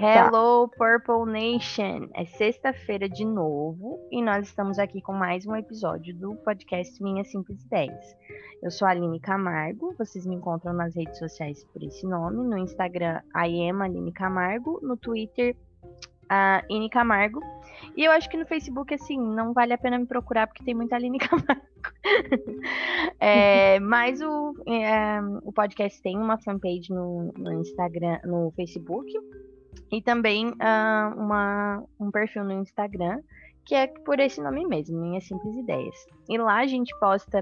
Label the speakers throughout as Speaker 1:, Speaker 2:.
Speaker 1: Hello, Purple Nation! É sexta-feira de novo e nós estamos aqui com mais um episódio do podcast Minhas Simples Ideias. Eu sou a Aline Camargo, vocês me encontram nas redes sociais por esse nome, no Instagram I am Aline Camargo, no Twitter a Ine Camargo. E eu acho que no Facebook, assim, não vale a pena me procurar porque tem muita Aline Camargo. é, mas o, é, o podcast tem uma fanpage no, no Instagram, no Facebook e também uh, uma, um perfil no Instagram, que é por esse nome mesmo, Minhas Simples Ideias. E lá a gente posta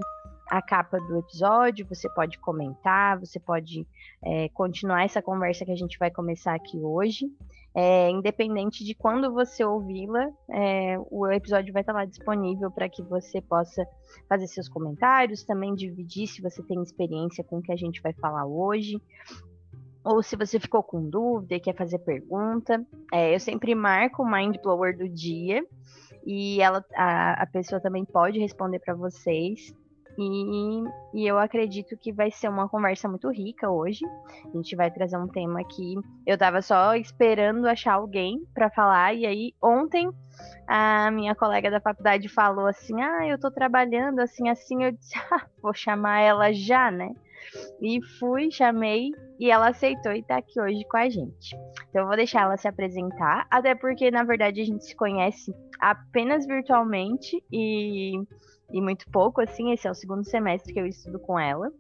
Speaker 1: a capa do episódio, você pode comentar, você pode é, continuar essa conversa que a gente vai começar aqui hoje. É, independente de quando você ouvi-la, é, o episódio vai estar lá disponível para que você possa fazer seus comentários, também dividir se você tem experiência com o que a gente vai falar hoje ou se você ficou com dúvida e quer fazer pergunta. É, eu sempre marco o Mind Blower do dia e ela, a, a pessoa também pode responder para vocês. E, e, eu acredito que vai ser uma conversa muito rica hoje. A gente vai trazer um tema que eu estava só esperando achar alguém para falar. E aí, ontem, a minha colega da faculdade falou assim: Ah, eu estou trabalhando assim, assim. Eu disse: Ah, vou chamar ela já, né? E fui, chamei e ela aceitou e tá aqui hoje com a gente. Então eu vou deixar ela se apresentar, até porque na verdade a gente se conhece apenas virtualmente e, e muito pouco, assim, esse é o segundo semestre que eu estudo com ela.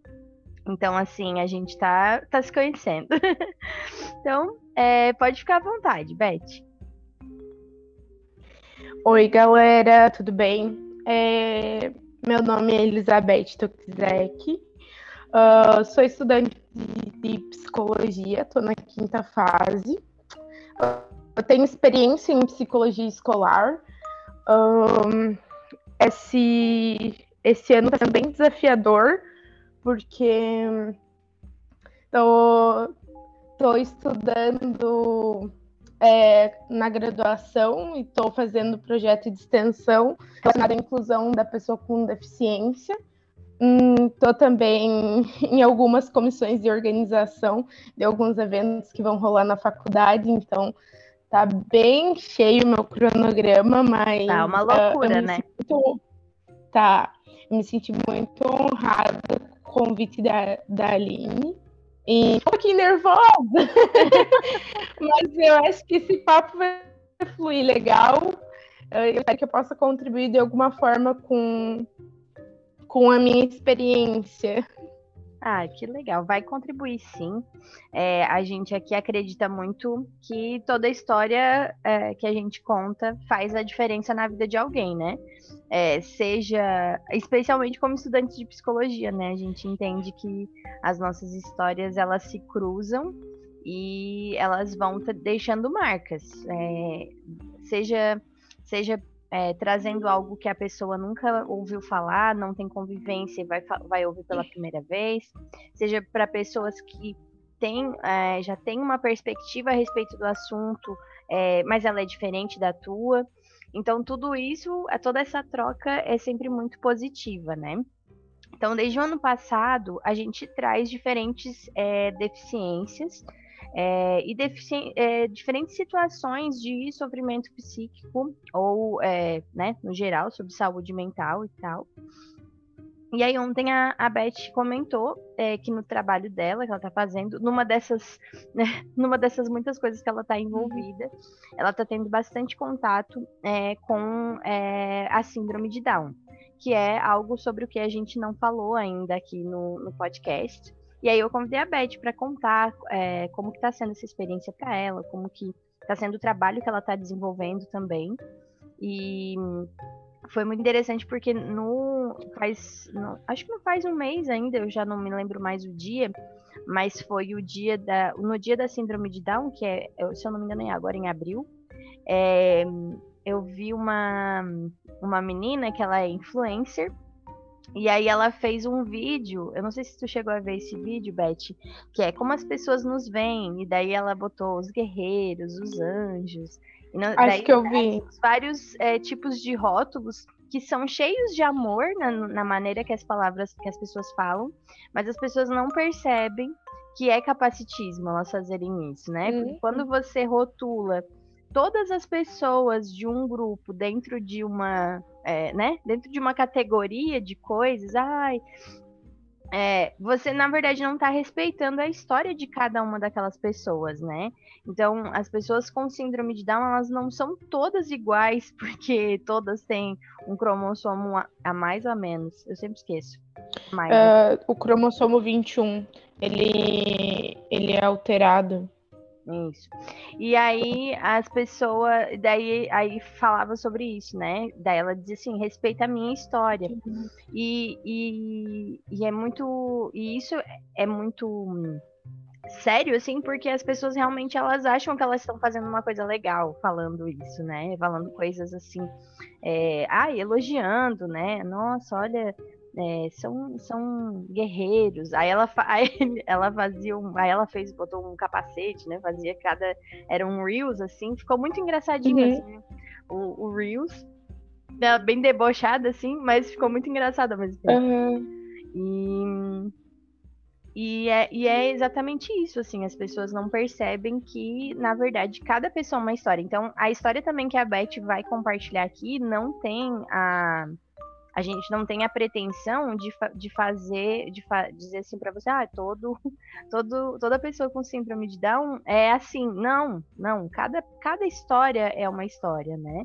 Speaker 1: Então, assim, a gente tá, tá se conhecendo. então, é, pode ficar à vontade, Beth.
Speaker 2: Oi, galera, tudo bem? É, meu nome é Elizabeth Tokizek, Uh, sou estudante de, psicologia, estou na quinta fase. Uh, tenho experiência em psicologia escolar. Esse, esse ano está sendo bem desafiador, porque estou estudando é, na graduação e estou fazendo projeto de extensão relacionado à inclusão da pessoa com deficiência. Estou hum, também em algumas comissões de organização de alguns eventos que vão rolar na faculdade, então tá bem cheio o meu cronograma, mas.
Speaker 1: Tá uma loucura, uh, né? Sinto,
Speaker 2: tá. Eu me senti muito honrada com o convite da, da Aline. E um pouquinho nervosa, mas eu acho que esse papo vai fluir legal. Eu espero que eu possa contribuir de alguma forma com com a minha experiência.
Speaker 1: Ah, que legal. Vai contribuir sim. É, a gente aqui acredita muito que toda história é, que a gente conta faz a diferença na vida de alguém, né? É, seja, especialmente como estudantes de psicologia, né? A gente entende que as nossas histórias elas se cruzam e elas vão deixando marcas. É, seja, seja é, trazendo algo que a pessoa nunca ouviu falar, não tem convivência e vai, vai ouvir pela primeira vez, seja para pessoas que tem, é, já têm uma perspectiva a respeito do assunto, é, mas ela é diferente da tua. Então, tudo isso, é, toda essa troca é sempre muito positiva, né? Então, desde o ano passado, a gente traz diferentes é, deficiências é, e é, diferentes situações de sofrimento psíquico ou, é, né, no geral, sobre saúde mental e tal. E aí ontem a, a Beth comentou é, que no trabalho dela, que ela está fazendo, numa dessas, né, numa dessas muitas coisas que ela está envolvida, ela está tendo bastante contato é, com é, a síndrome de Down, que é algo sobre o que a gente não falou ainda aqui no, no podcast. E aí eu convidei a Beth para contar é, como que está sendo essa experiência para ela, como que está sendo o trabalho que ela está desenvolvendo também. E foi muito interessante porque no faz no, acho que não faz um mês ainda, eu já não me lembro mais o dia, mas foi o dia da no dia da síndrome de Down, que é, se eu não me engano é agora em abril. É, eu vi uma uma menina que ela é influencer e aí ela fez um vídeo, eu não sei se tu chegou a ver esse vídeo, Beth, que é como as pessoas nos veem, e daí ela botou os guerreiros, os anjos.
Speaker 2: Não, Acho daí, que eu vi.
Speaker 1: Vários é, tipos de rótulos que são cheios de amor na, na maneira que as palavras, que as pessoas falam, mas as pessoas não percebem que é capacitismo elas fazerem isso, né? Uhum. quando você rotula todas as pessoas de um grupo dentro de uma, é, né, dentro de uma categoria de coisas, ai, é, você na verdade não está respeitando a história de cada uma daquelas pessoas, né? Então, as pessoas com síndrome de Down, elas não são todas iguais, porque todas têm um cromossomo a, mais ou a menos. Eu sempre esqueço.
Speaker 2: Mais, uh, né? O cromossomo 21, ele, ele é alterado.
Speaker 1: Isso. E aí as pessoas, daí aí falava sobre isso, né? Daí ela dizia assim, respeita a minha história. E, e, e é muito, e isso é muito sério, assim, porque as pessoas realmente elas acham que elas estão fazendo uma coisa legal falando isso, né? Falando coisas assim, é, ah, elogiando, né? Nossa, olha, é, são, são guerreiros. Aí ela, aí ela fazia um, aí ela fez, botou um capacete, né? Fazia cada. Era um Reels, assim, ficou muito engraçadinho, uhum. assim, o, o Reels. Bem debochada, assim, mas ficou muito engraçado ao mesmo tempo. Uhum. E, e, é, e é exatamente isso, assim, as pessoas não percebem que, na verdade, cada pessoa é uma história. Então, a história também que a Beth vai compartilhar aqui não tem a a gente não tem a pretensão de, de fazer, de fa dizer assim para você, ah, todo, todo, toda pessoa com síndrome de Down é assim. Não, não. Cada, cada história é uma história, né?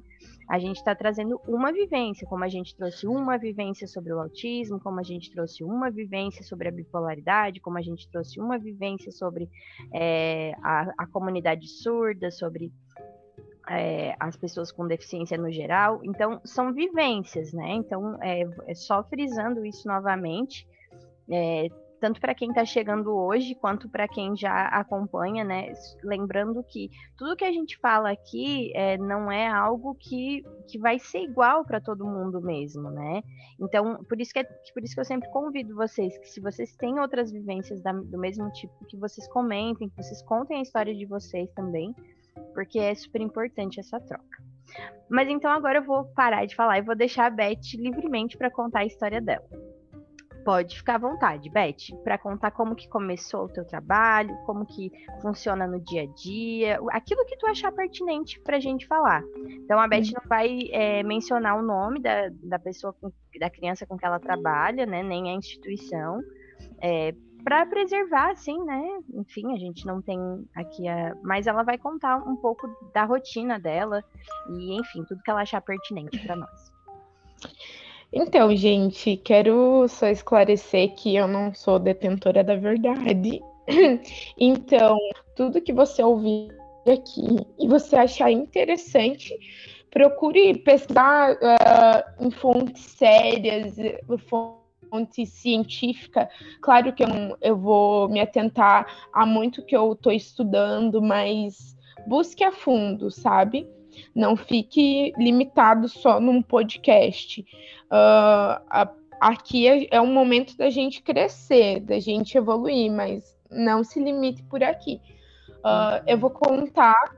Speaker 1: A gente está trazendo uma vivência, como a gente trouxe uma vivência sobre o autismo, como a gente trouxe uma vivência sobre a bipolaridade, como a gente trouxe uma vivência sobre é, a, a comunidade surda, sobre é, as pessoas com deficiência no geral. Então, são vivências, né? Então, é, é só frisando isso novamente, é, tanto para quem está chegando hoje, quanto para quem já acompanha, né? Lembrando que tudo que a gente fala aqui é, não é algo que, que vai ser igual para todo mundo mesmo, né? Então, por isso, que é, por isso que eu sempre convido vocês, que se vocês têm outras vivências da, do mesmo tipo, que vocês comentem, que vocês contem a história de vocês também, porque é super importante essa troca. Mas então agora eu vou parar de falar e vou deixar a Beth livremente para contar a história dela. Pode ficar à vontade, Beth, para contar como que começou o teu trabalho, como que funciona no dia a dia, aquilo que tu achar pertinente para a gente falar. Então a Beth não vai é, mencionar o nome da, da pessoa, com, da criança com que ela trabalha, né, nem a instituição, é, para preservar, assim, né? Enfim, a gente não tem aqui a. Mas ela vai contar um pouco da rotina dela e, enfim, tudo que ela achar pertinente para nós.
Speaker 2: Então, gente, quero só esclarecer que eu não sou detentora da verdade. Então, tudo que você ouvir aqui e você achar interessante, procure pesquisar uh, em fontes sérias, fontes fonte científica, claro que eu, eu vou me atentar a muito que eu estou estudando, mas busque a fundo, sabe? Não fique limitado só num podcast. Uh, a, aqui é, é um momento da gente crescer, da gente evoluir, mas não se limite por aqui. Uh, eu vou contar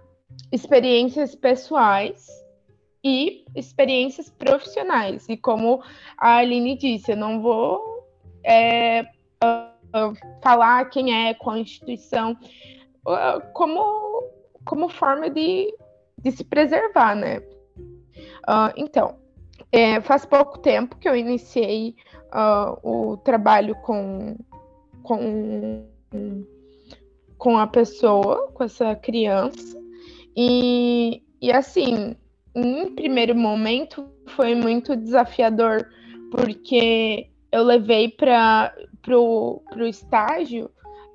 Speaker 2: experiências pessoais e experiências profissionais. E como a Aline disse, eu não vou é, uh, falar quem é, qual instituição, uh, como, como forma de, de se preservar, né? Uh, então, é, faz pouco tempo que eu iniciei o trabalho com, com, com a pessoa, com essa criança, e, e assim, em primeiro momento foi muito desafiador, porque eu levei para o estágio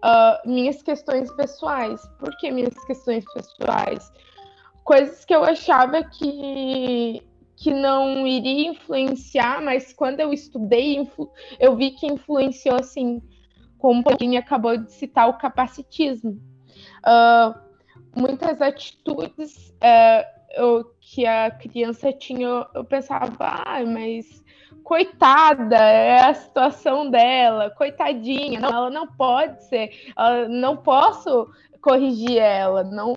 Speaker 2: uh, minhas questões pessoais. Por que minhas questões pessoais? Coisas que eu achava que, que não iria influenciar, mas quando eu estudei, eu vi que influenciou assim, como a Pauline acabou de citar, o capacitismo. Uh, muitas atitudes uh, eu, que a criança tinha, eu pensava, ah, mas coitada, é a situação dela, coitadinha, não, ela não pode ser, não posso corrigir ela, não,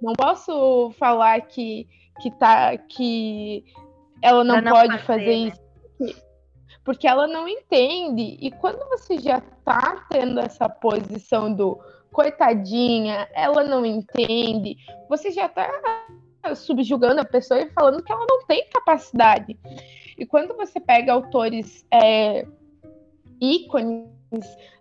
Speaker 2: não posso falar que, que, tá, que ela não, não pode fazer, fazer né? isso. porque ela não entende. E quando você já tá tendo essa posição do coitadinha, ela não entende, você já tá subjugando a pessoa e falando que ela não tem capacidade. E quando você pega autores é, ícones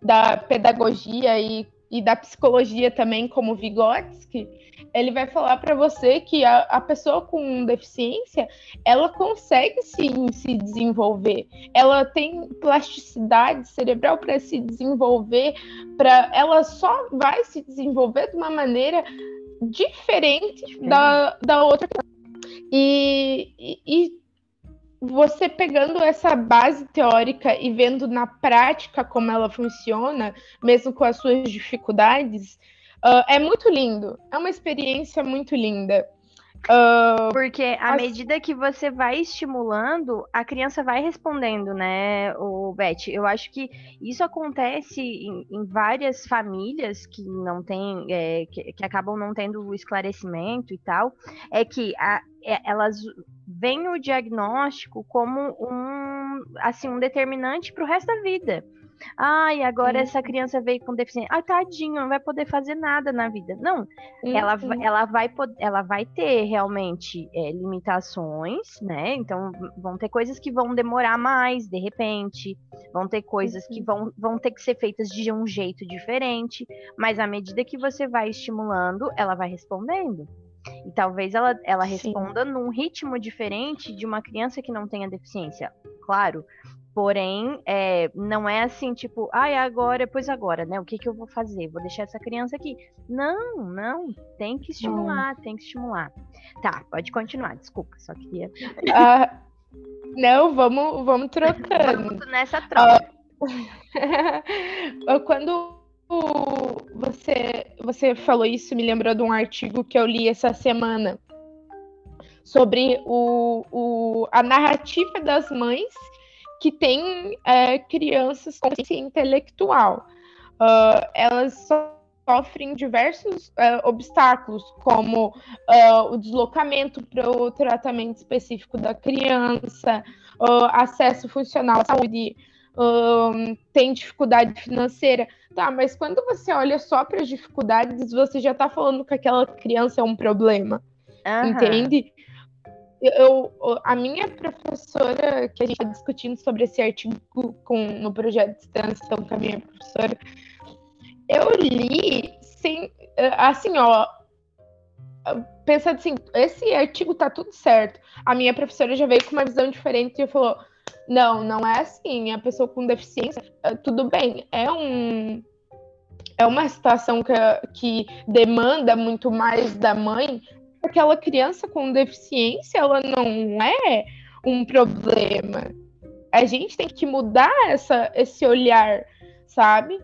Speaker 2: da pedagogia e, e da psicologia também, como Vygotsky, ele vai falar para você que a, a, pessoa com deficiência ela consegue sim se desenvolver, ela tem plasticidade cerebral para se desenvolver, para ela só vai se desenvolver de uma maneira diferente da, da outra. E, e, e você pegando essa base teórica e vendo na prática como ela funciona, mesmo com as suas dificuldades, Uh, é muito lindo. É uma experiência muito linda.
Speaker 1: Uh, Porque à as... medida que você vai estimulando, a criança vai respondendo, né, o Beth? Eu acho que isso acontece em, em várias famílias que não tem, é, que, que, acabam não tendo o esclarecimento e tal, é que a, é, elas veem o diagnóstico como um, assim, um determinante para o resto da vida. Ai, agora uhum. essa criança veio com deficiência. Ai, tadinho, não vai poder fazer nada na vida. Não, uhum. ela, ela, vai, ela vai ter realmente é, limitações, né? Então, vão ter coisas que vão demorar mais, de repente. Vão ter coisas uhum. que vão, vão ter que ser feitas de um jeito diferente. Mas à medida que você vai estimulando, ela vai respondendo. E talvez ela, ela responda num ritmo diferente de uma criança que não tenha deficiência. Claro, Porém, é, não é assim, tipo, ai, ah, agora, pois agora, né? O que, que eu vou fazer? Vou deixar essa criança aqui. Não, não, tem que estimular, hum. tem que estimular. Tá, pode continuar, desculpa, só queria.
Speaker 2: Uh, não, vamos, vamos trocando.
Speaker 1: Vamos nessa troca.
Speaker 2: Uh, quando você, você falou isso, me lembrou de um artigo que eu li essa semana sobre o, o, a narrativa das mães que têm é, crianças com deficiência intelectual. Uh, elas sofrem diversos uh, obstáculos, como uh, o deslocamento para o tratamento específico da criança, acesso funcional à saúde, tem dificuldade financeira. Tá, mas quando você olha só para as dificuldades, você já está falando que aquela criança é um problema. Uhum. Entende? Eu, a minha professora, que a gente está discutindo sobre esse artigo com, no projeto de extensão com a minha professora, eu li sem, assim, ó, pensando assim, esse artigo tá tudo certo. A minha professora já veio com uma visão diferente e falou: não, não é assim, a pessoa com deficiência, é, tudo bem, é um. É uma situação que, que demanda muito mais da mãe, aquela criança com deficiência, ela não é um problema. A gente tem que mudar essa, esse olhar, sabe?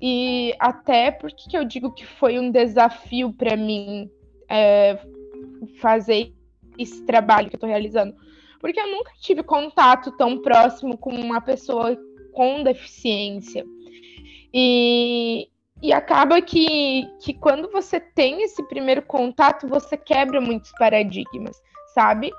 Speaker 2: E até porque eu digo que foi um desafio para mim é, fazer esse trabalho que eu estou realizando. Porque eu nunca tive contato tão próximo com uma pessoa com deficiência. E, e acaba que, que quando você tem esse primeiro contato, você quebra muitos paradigmas, sabe?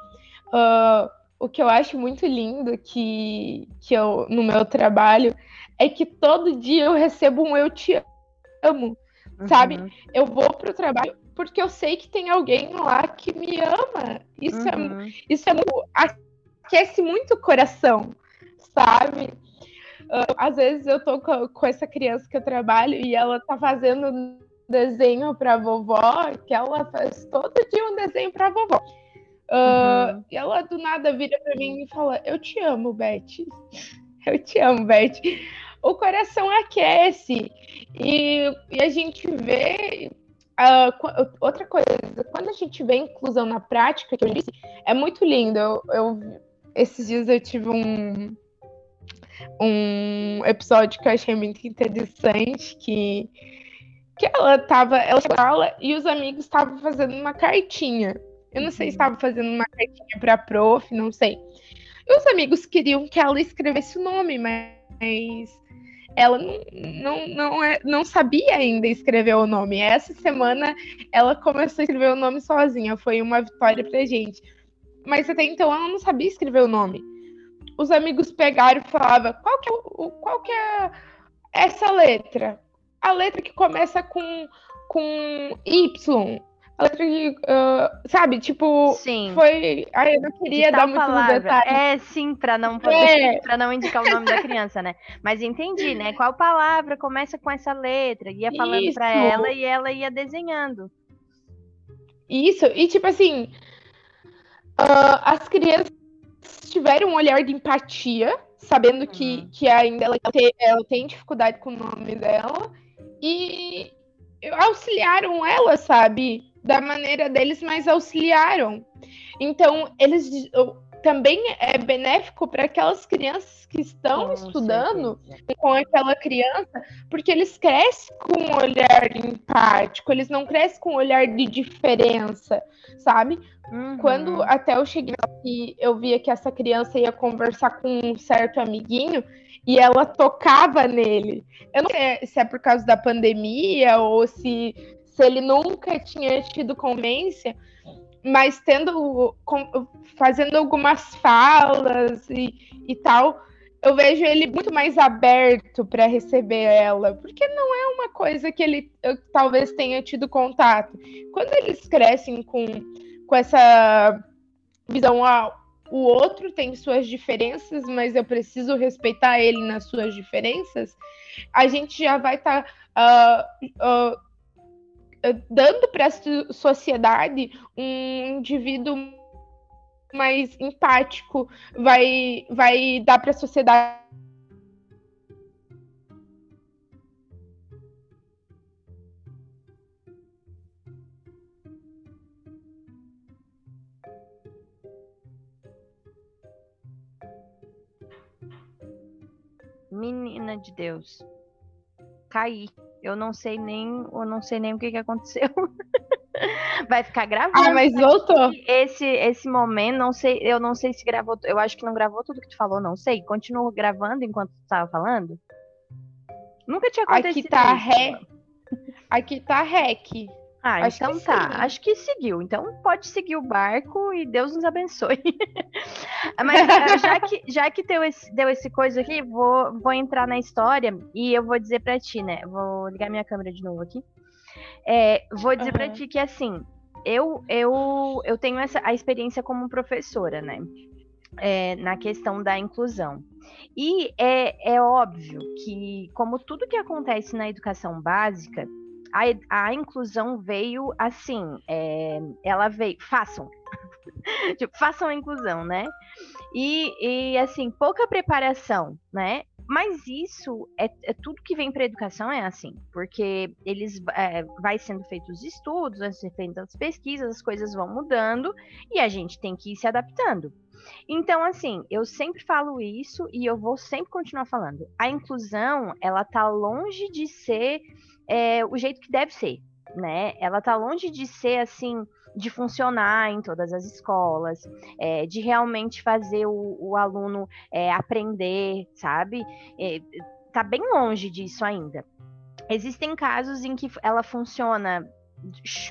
Speaker 2: Uh, o que eu acho muito lindo que, que eu, no meu trabalho é que todo dia eu recebo um eu te amo, uhum. sabe? Eu vou pro trabalho porque eu sei que tem alguém lá que me ama. Isso é uhum. é isso é aquece muito o coração, sabe? Uh, às vezes eu tô com, essa criança que eu trabalho e ela tá fazendo desenho pra vovó, que ela faz todo dia um desenho pra vovó. Uh, uhum. E ela do nada vira pra mim e fala: Eu te amo, Beth. Eu te amo, Beth. O coração aquece. E, e a gente vê. Uh, outra coisa, quando a gente vê inclusão na prática, que eu disse, é muito lindo. Eu, eu esses dias eu tive um, um episódio que eu achei muito interessante, que, que ela tava, ela chegou aula e os amigos estavam fazendo uma cartinha. Eu não sei se estava fazendo uma cartinha para prof, não sei. E os amigos queriam que ela escrevesse o nome, mas ela não, não, não, é, não sabia ainda escrever o nome. Essa semana ela começou a escrever o nome sozinha, foi uma vitória pra gente. Mas até então ela não sabia escrever o nome os amigos pegaram e falavam, qual que é, o, qual que é essa letra? A letra que começa com, com Y. A letra que, uh, sabe, tipo,
Speaker 1: Sim.
Speaker 2: foi. Ai, eu não queria dar muito detalhe.
Speaker 1: É, sim, para não poder, é. para não indicar o nome da criança, né? Mas entendi, né? Qual palavra começa com essa letra? Ia falando para ela e ela ia desenhando.
Speaker 2: Isso, e tipo assim, uh, as crianças tiveram um olhar de empatia, sabendo que, uhum. que ainda ela tem, ela tem dificuldade com o nome dela, e auxiliaram ela, sabe? Da maneira deles, mas auxiliaram. Então, eles também é benéfico para aquelas crianças que estão com estudando certeza. com aquela criança, porque eles crescem com um olhar empático, eles não crescem com um olhar de diferença, sabe? Uhum. Quando até eu cheguei aqui, eu via que essa criança ia conversar com um certo amiguinho e ela tocava nele. Eu não sei se é por causa da pandemia ou se, se ele nunca tinha tido convivência, mas tendo fazendo algumas falas e, e tal, eu vejo ele muito mais aberto para receber ela, porque não é uma coisa que ele eu, talvez tenha tido contato. Quando eles crescem com, com essa visão, ah, o outro tem suas diferenças, mas eu preciso respeitar ele nas suas diferenças, a gente já vai estar tá, uh, uh, dando para a sociedade um indivíduo mais empático, vai, vai dar para a sociedade
Speaker 1: Menina de Deus. Caí. Eu não sei nem, eu não sei nem o que, que aconteceu. Vai ficar gravando.
Speaker 2: Ah, mas voltou.
Speaker 1: Esse esse momento, não sei, eu não sei se gravou, eu acho que não gravou tudo que tu falou, não sei. Continua gravando enquanto tu estava falando? Nunca tinha acontecido.
Speaker 2: Aqui tá ré. Aqui tá rec.
Speaker 1: Ah, Acho então tá. Sim. Acho que seguiu. Então pode seguir o barco e Deus nos abençoe. Mas ah, já que, já que deu, esse, deu esse coisa aqui, vou, vou entrar na história e eu vou dizer pra ti, né? Vou ligar minha câmera de novo aqui. É, vou dizer uhum. pra ti que assim, eu, eu, eu tenho essa, a experiência como professora, né? É, na questão da inclusão. E é, é óbvio que, como tudo que acontece na educação básica, a, a inclusão veio assim, é, ela veio, façam, tipo, façam a inclusão, né? E, e assim, pouca preparação, né? Mas isso é, é tudo que vem para a educação é assim, porque eles é, vai sendo feitos os estudos, vai sendo feitas as pesquisas, as coisas vão mudando e a gente tem que ir se adaptando. Então, assim, eu sempre falo isso e eu vou sempre continuar falando. A inclusão, ela tá longe de ser é, o jeito que deve ser, né? Ela tá longe de ser assim, de funcionar em todas as escolas, é, de realmente fazer o, o aluno é, aprender, sabe? É, tá bem longe disso ainda. Existem casos em que ela funciona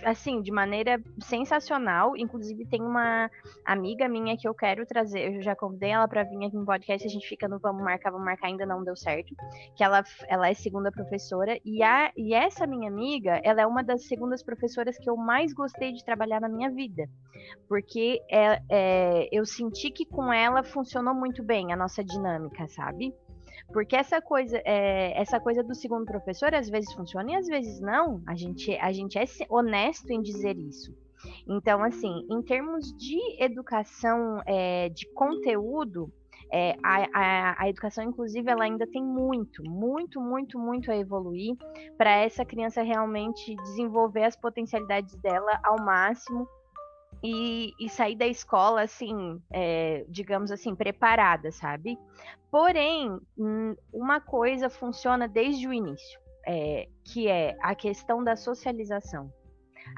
Speaker 1: assim, de maneira sensacional. Inclusive, tem uma amiga minha que eu quero trazer, eu já convidei ela para vir aqui no podcast, a gente fica no vamos marcar, vamos marcar, ainda não deu certo. Que ela, ela é segunda professora, e, a, e essa minha amiga, ela é uma das segundas professoras que eu mais gostei de trabalhar na minha vida. Porque é, é, eu senti que com ela funcionou muito bem a nossa dinâmica, sabe? Porque essa coisa, é, essa coisa do segundo professor às vezes funciona e às vezes não. A gente, a gente é honesto em dizer isso. Então, assim, em termos de educação é, de conteúdo, é, a, a, a, educação inclusive ela ainda tem muito, muito, muito, muito a evoluir para essa criança realmente desenvolver as potencialidades dela ao máximo e, e sair da escola, assim, é, digamos assim, preparada, sabe? Porém, hum, uma coisa funciona desde o início, é, que é a questão da socialização.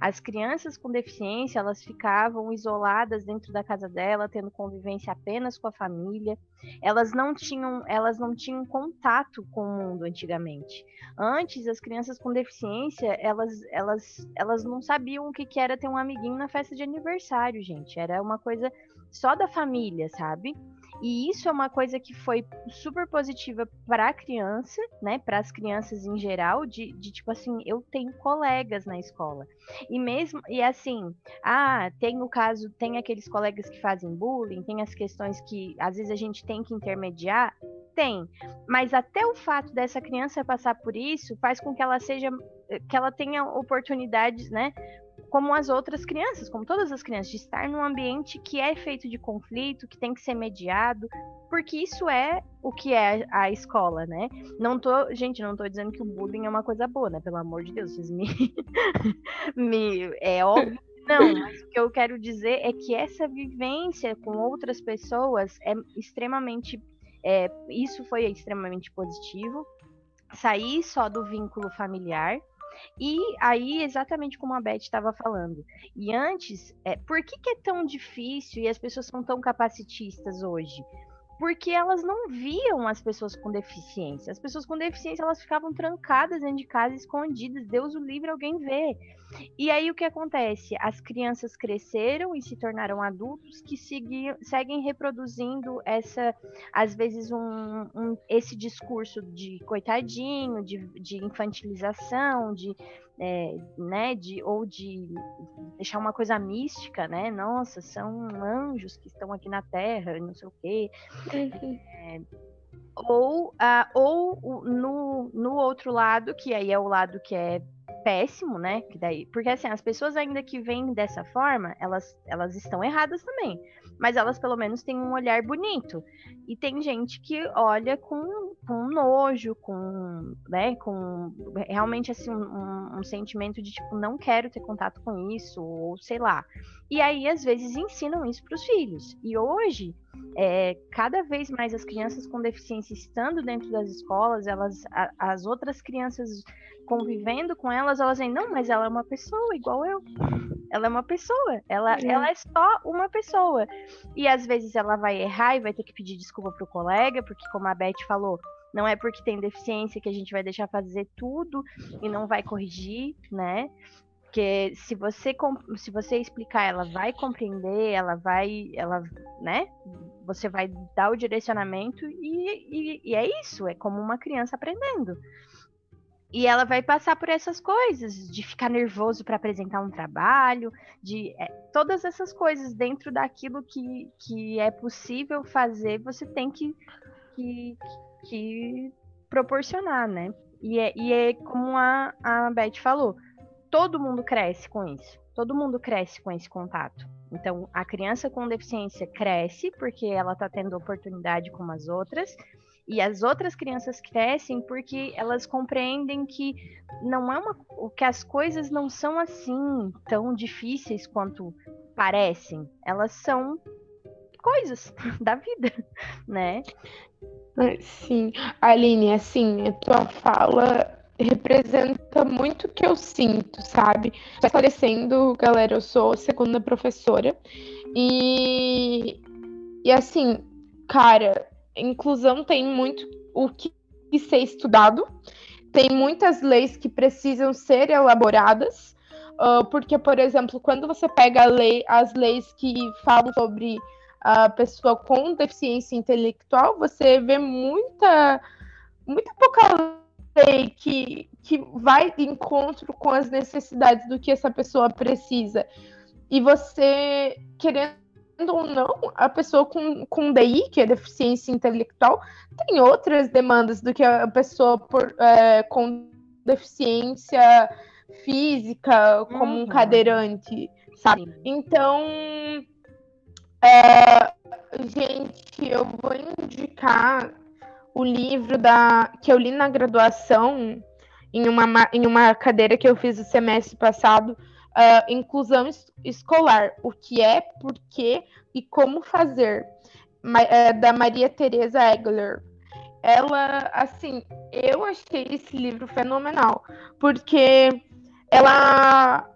Speaker 1: As crianças com deficiência, elas ficavam isoladas dentro da casa dela, tendo convivência apenas com a família. Elas não tinham, elas não tinham contato com o mundo antigamente. Antes, as crianças com deficiência, elas, elas, elas não sabiam o que, que era ter um amiguinho na festa de aniversário, gente. Era uma coisa só da família, sabe? E isso é uma coisa que foi super positiva para a criança, né? Para as crianças em geral, de, de tipo assim, eu tenho colegas na escola. E mesmo, e assim, ah, tem o caso, tem aqueles colegas que fazem bullying, tem as questões que às vezes a gente tem que intermediar, tem. Mas até o fato dessa criança passar por isso faz com que ela seja que ela tenha oportunidades, né, como as outras crianças, como todas as crianças, de estar num ambiente que é feito de conflito, que tem que ser mediado, porque isso é o que é a escola, né? Não tô, gente, não tô dizendo que o bullying é uma coisa boa, né? Pelo amor de Deus, vocês me, me é óbvio não, mas o que eu quero dizer é que essa vivência com outras pessoas é extremamente. É, isso foi extremamente positivo. Sair só do vínculo familiar e aí, exatamente como a Beth estava falando. E antes, é, por que, que é tão difícil e as pessoas são tão capacitistas hoje? porque elas não viam as pessoas com deficiência. As pessoas com deficiência elas ficavam trancadas dentro de casa, escondidas. Deus o livre, alguém vê. E aí o que acontece? As crianças cresceram e se tornaram adultos que seguiam, seguem reproduzindo essa, às vezes, um, um, esse discurso de coitadinho, de, de infantilização, de é, né, de, ou de deixar uma coisa mística, né? Nossa, são anjos que estão aqui na Terra, não sei o quê. Uhum. É, ou, uh, ou no, no outro lado, que aí é o lado que é péssimo, né? Que daí, porque assim, as pessoas ainda que vêm dessa forma, elas, elas estão erradas também mas elas pelo menos têm um olhar bonito. E tem gente que olha com, com nojo, com, né, com realmente assim um, um, sentimento de tipo não quero ter contato com isso ou sei lá. E aí às vezes ensinam isso para os filhos. E hoje é, cada vez mais as crianças com deficiência estando dentro das escolas, elas, a, as outras crianças convivendo com elas, elas dizem, não, mas ela é uma pessoa igual eu. Ela é uma pessoa. Ela é. ela é só uma pessoa. E às vezes ela vai errar e vai ter que pedir desculpa pro colega, porque como a Beth falou, não é porque tem deficiência que a gente vai deixar fazer tudo e não vai corrigir, né? Porque se você se você explicar, ela vai compreender, ela vai, ela, né? Você vai dar o direcionamento e, e, e é isso, é como uma criança aprendendo. E ela vai passar por essas coisas, de ficar nervoso para apresentar um trabalho, de é, todas essas coisas dentro daquilo que, que é possível fazer, você tem que, que, que proporcionar, né? E é, e é como a, a Beth falou, todo mundo cresce com isso, todo mundo cresce com esse contato. Então, a criança com deficiência cresce porque ela está tendo oportunidade como as outras, e as outras crianças crescem porque elas compreendem que não é uma que as coisas não são assim tão difíceis quanto parecem. Elas são coisas da vida, né?
Speaker 2: Sim, Aline, assim, a tua fala representa muito o que eu sinto, sabe? Esclarecendo, galera, eu sou segunda professora e, e assim, cara, inclusão tem muito o que ser estudado, tem muitas leis que precisam ser elaboradas, uh, porque, por exemplo, quando você pega lei, as leis que falam sobre a pessoa com deficiência intelectual, você vê muita, muita pouca lei que, que vai de encontro com as necessidades do que essa pessoa precisa. E você, querendo ou não, a pessoa com, com DI, que é deficiência intelectual, tem outras demandas do que a pessoa por, é, com deficiência física, como uhum. um cadeirante, sabe? Sim. Então, é, gente, eu vou indicar o livro da que eu li na graduação em uma, em uma cadeira que eu fiz o semestre passado, uh, inclusão es escolar, o que é, por quê e como fazer, Ma uh, da Maria Teresa Egler. Ela, assim, eu achei esse livro fenomenal, porque ela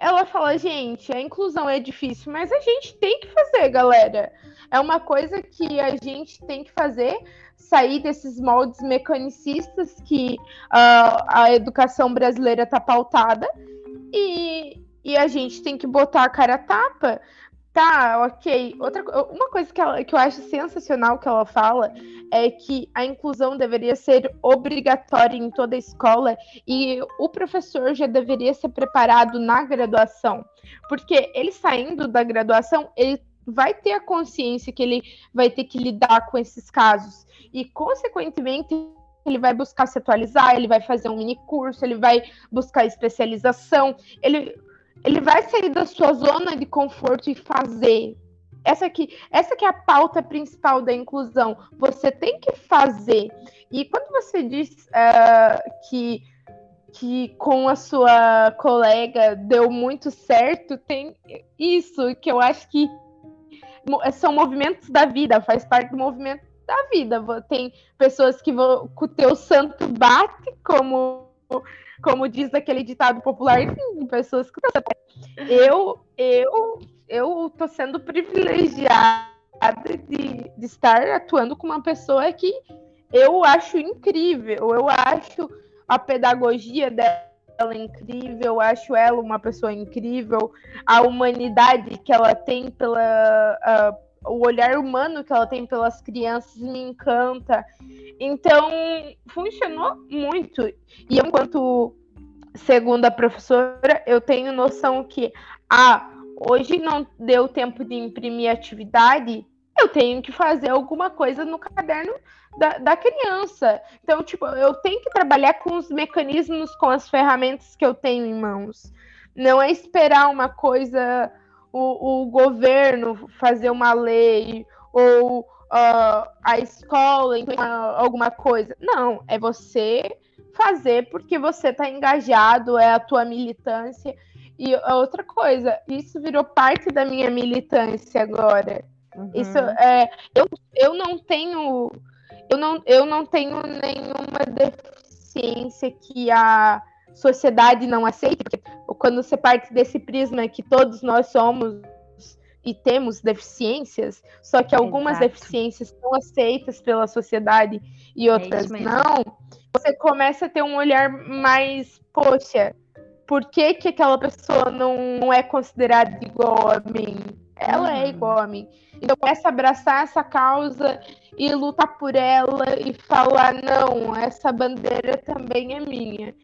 Speaker 2: ela fala, gente, a inclusão é difícil, mas a gente tem que fazer, galera. É uma coisa que a gente tem que fazer, sair desses moldes mecanicistas que uh, a educação brasileira está pautada e, e a gente tem que botar a cara a tapa Tá, ok. Outra, uma coisa que, ela, que eu acho sensacional que ela fala é que a inclusão deveria ser obrigatória em toda a escola e o professor já deveria ser preparado na graduação. Porque ele saindo da graduação, ele vai ter a consciência que ele vai ter que lidar com esses casos. E, consequentemente, ele vai buscar se atualizar, ele vai fazer um mini curso, ele vai buscar especialização, ele, ele vai sair da sua zona de conforto e fazer. Essa aqui, essa que é a pauta principal da inclusão. Você tem que fazer. E quando você diz uh, que que com a sua colega deu muito certo, tem isso que eu acho que são movimentos da vida, faz parte do movimento da vida. Tem pessoas que vão com o teu santo bate, como como diz aquele ditado popular, tem pessoas que eu eu eu tô sendo privilegiada de, de estar atuando com uma pessoa que eu acho incrível, eu acho a pedagogia dela incrível, eu acho ela uma pessoa incrível, a humanidade que ela tem pela. Uh, o olhar humano que ela tem pelas crianças me encanta. Então, funcionou muito. E enquanto segunda professora, eu tenho noção que ah, hoje não deu tempo de imprimir atividade, eu tenho que fazer alguma coisa no caderno da, da, criança. Então, tipo, eu tenho que trabalhar com os mecanismos, com as ferramentas que eu tenho em mãos. Não é esperar uma coisa, o, o governo fazer uma lei, ou uh, a escola alguma coisa. Não, é você fazer porque você está engajado, é a tua militância. E outra coisa, isso virou parte da minha militância agora. Uhum. Isso é, eu, eu não tenho eu não, eu não tenho nenhuma deficiência que a sociedade não aceite, porque quando você parte desse prisma que todos nós somos e temos deficiências, só que algumas Exato. deficiências são aceitas pela sociedade e é outras é não, você começa a ter um olhar mais, poxa, por que, que aquela pessoa não, não é considerada igual a mim? Ela é uhum. é igual a mim. Então começa a abraçar essa causa e lutar por ela e falar, não, essa bandeira também é minha.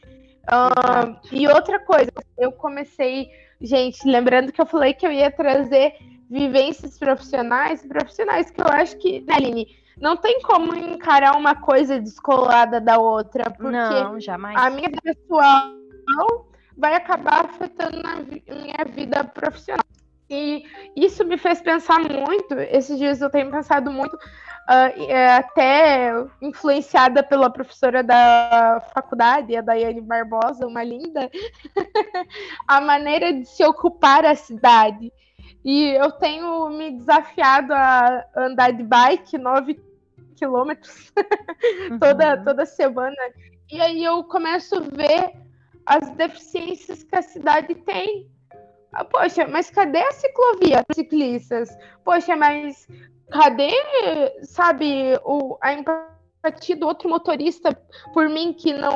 Speaker 2: Uh, e outra coisa, eu comecei, gente, lembrando que eu falei que eu ia trazer vivências profissionais, profissionais que eu acho que, né, Aline, não tem como encarar uma coisa descolada da outra, porque
Speaker 1: não,
Speaker 2: a minha pessoal vai acabar afetando na minha vida profissional. E isso me fez pensar muito. Esses dias eu tenho pensado muito, uh, até influenciada pela professora da faculdade, a Daiane Barbosa, uma linda, a maneira de se ocupar a cidade. E eu tenho me desafiado a andar de bike nove quilômetros toda, uhum. toda semana. E aí eu começo a ver as deficiências que a cidade tem ah, poxa, mas cadê a ciclovia para ciclistas? Poxa, mas cadê, sabe, o, a empatia do outro motorista por mim que não,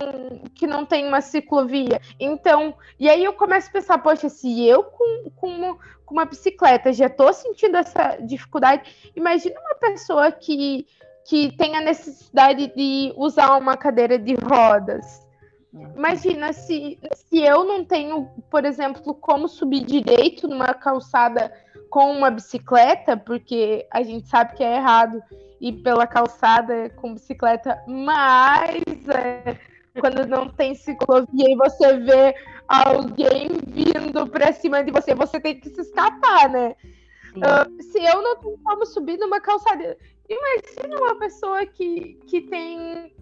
Speaker 2: que não tem uma ciclovia? Então, e aí eu começo a pensar, poxa, se eu com, com, uma, com uma bicicleta já estou sentindo essa dificuldade, imagina uma pessoa que, que tem a necessidade de usar uma cadeira de rodas Imagina se, se eu não tenho, por exemplo, como subir direito numa calçada com uma bicicleta, porque a gente sabe que é errado ir pela calçada com bicicleta, mas é, quando não tem ciclovia e você vê alguém vindo para cima de você, você tem que se escapar, né? Uh, se eu não tenho como subir numa calçada, imagina uma pessoa que, que tem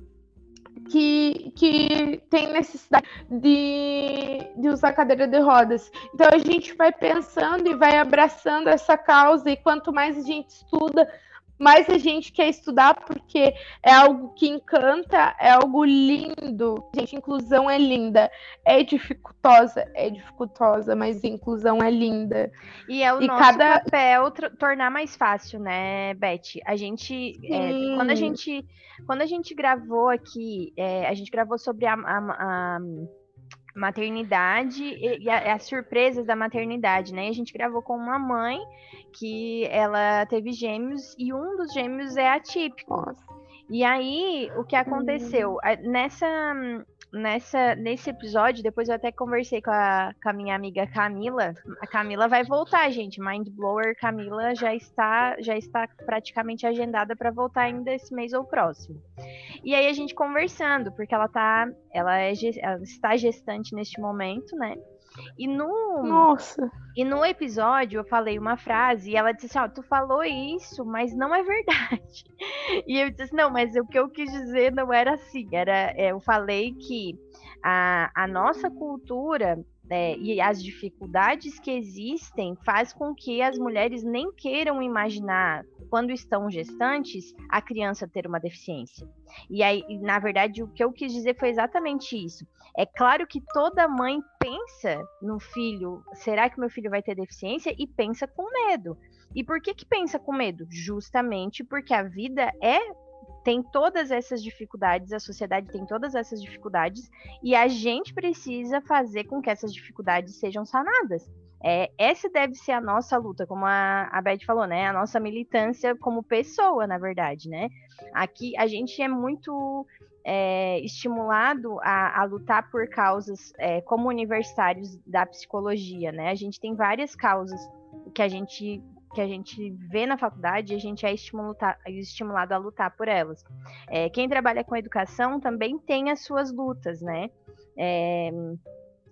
Speaker 2: que, que tem necessidade de, de usar cadeira de rodas. Então a gente vai pensando e vai abraçando essa causa, e quanto mais a gente estuda, mais a gente quer estudar porque é algo que encanta, é algo lindo. Gente, inclusão é linda. É dificultosa, é dificultosa, mas inclusão é linda.
Speaker 1: E é o e nosso cada... papel tornar mais fácil, né, Beth? A gente, é, quando a gente, quando a gente gravou aqui, é, a gente gravou sobre a, a, a maternidade e, e a, as surpresas da maternidade, né? E a gente gravou com uma mãe que ela teve gêmeos e um dos gêmeos é atípico. Nossa. E aí, o que aconteceu? Hum. Nessa nessa, nesse episódio, depois eu até conversei com a, com a minha amiga Camila. A Camila vai voltar, gente. Mind Blower Camila já está, já está praticamente agendada para voltar ainda esse mês ou próximo. E aí a gente conversando, porque ela tá, ela, é, ela está gestante neste momento, né? E no,
Speaker 2: Nossa.
Speaker 1: E no episódio eu falei uma frase e ela disse assim: Ó, oh, tu falou isso, mas não é verdade. E eu disse: assim, Não, mas o que eu quis dizer não era assim. Era, é, eu falei que a, a nossa cultura é, e as dificuldades que existem faz com que as mulheres nem queiram imaginar quando estão gestantes a criança ter uma deficiência. E aí, na verdade, o que eu quis dizer foi exatamente isso. É claro que toda mãe pensa no filho, será que meu filho vai ter deficiência? E pensa com medo. E por que que pensa com medo? Justamente porque a vida é tem todas essas dificuldades, a sociedade tem todas essas dificuldades, e a gente precisa fazer com que essas dificuldades sejam sanadas. É, essa deve ser a nossa luta, como a, a Beth falou, né? A nossa militância como pessoa, na verdade, né? Aqui a gente é muito é, estimulado a, a, lutar por causas é, como universitários da psicologia, né? A gente tem várias causas que a gente que a gente vê na faculdade, a gente é estimulado a lutar por elas. É, quem trabalha com educação também tem as suas lutas, né?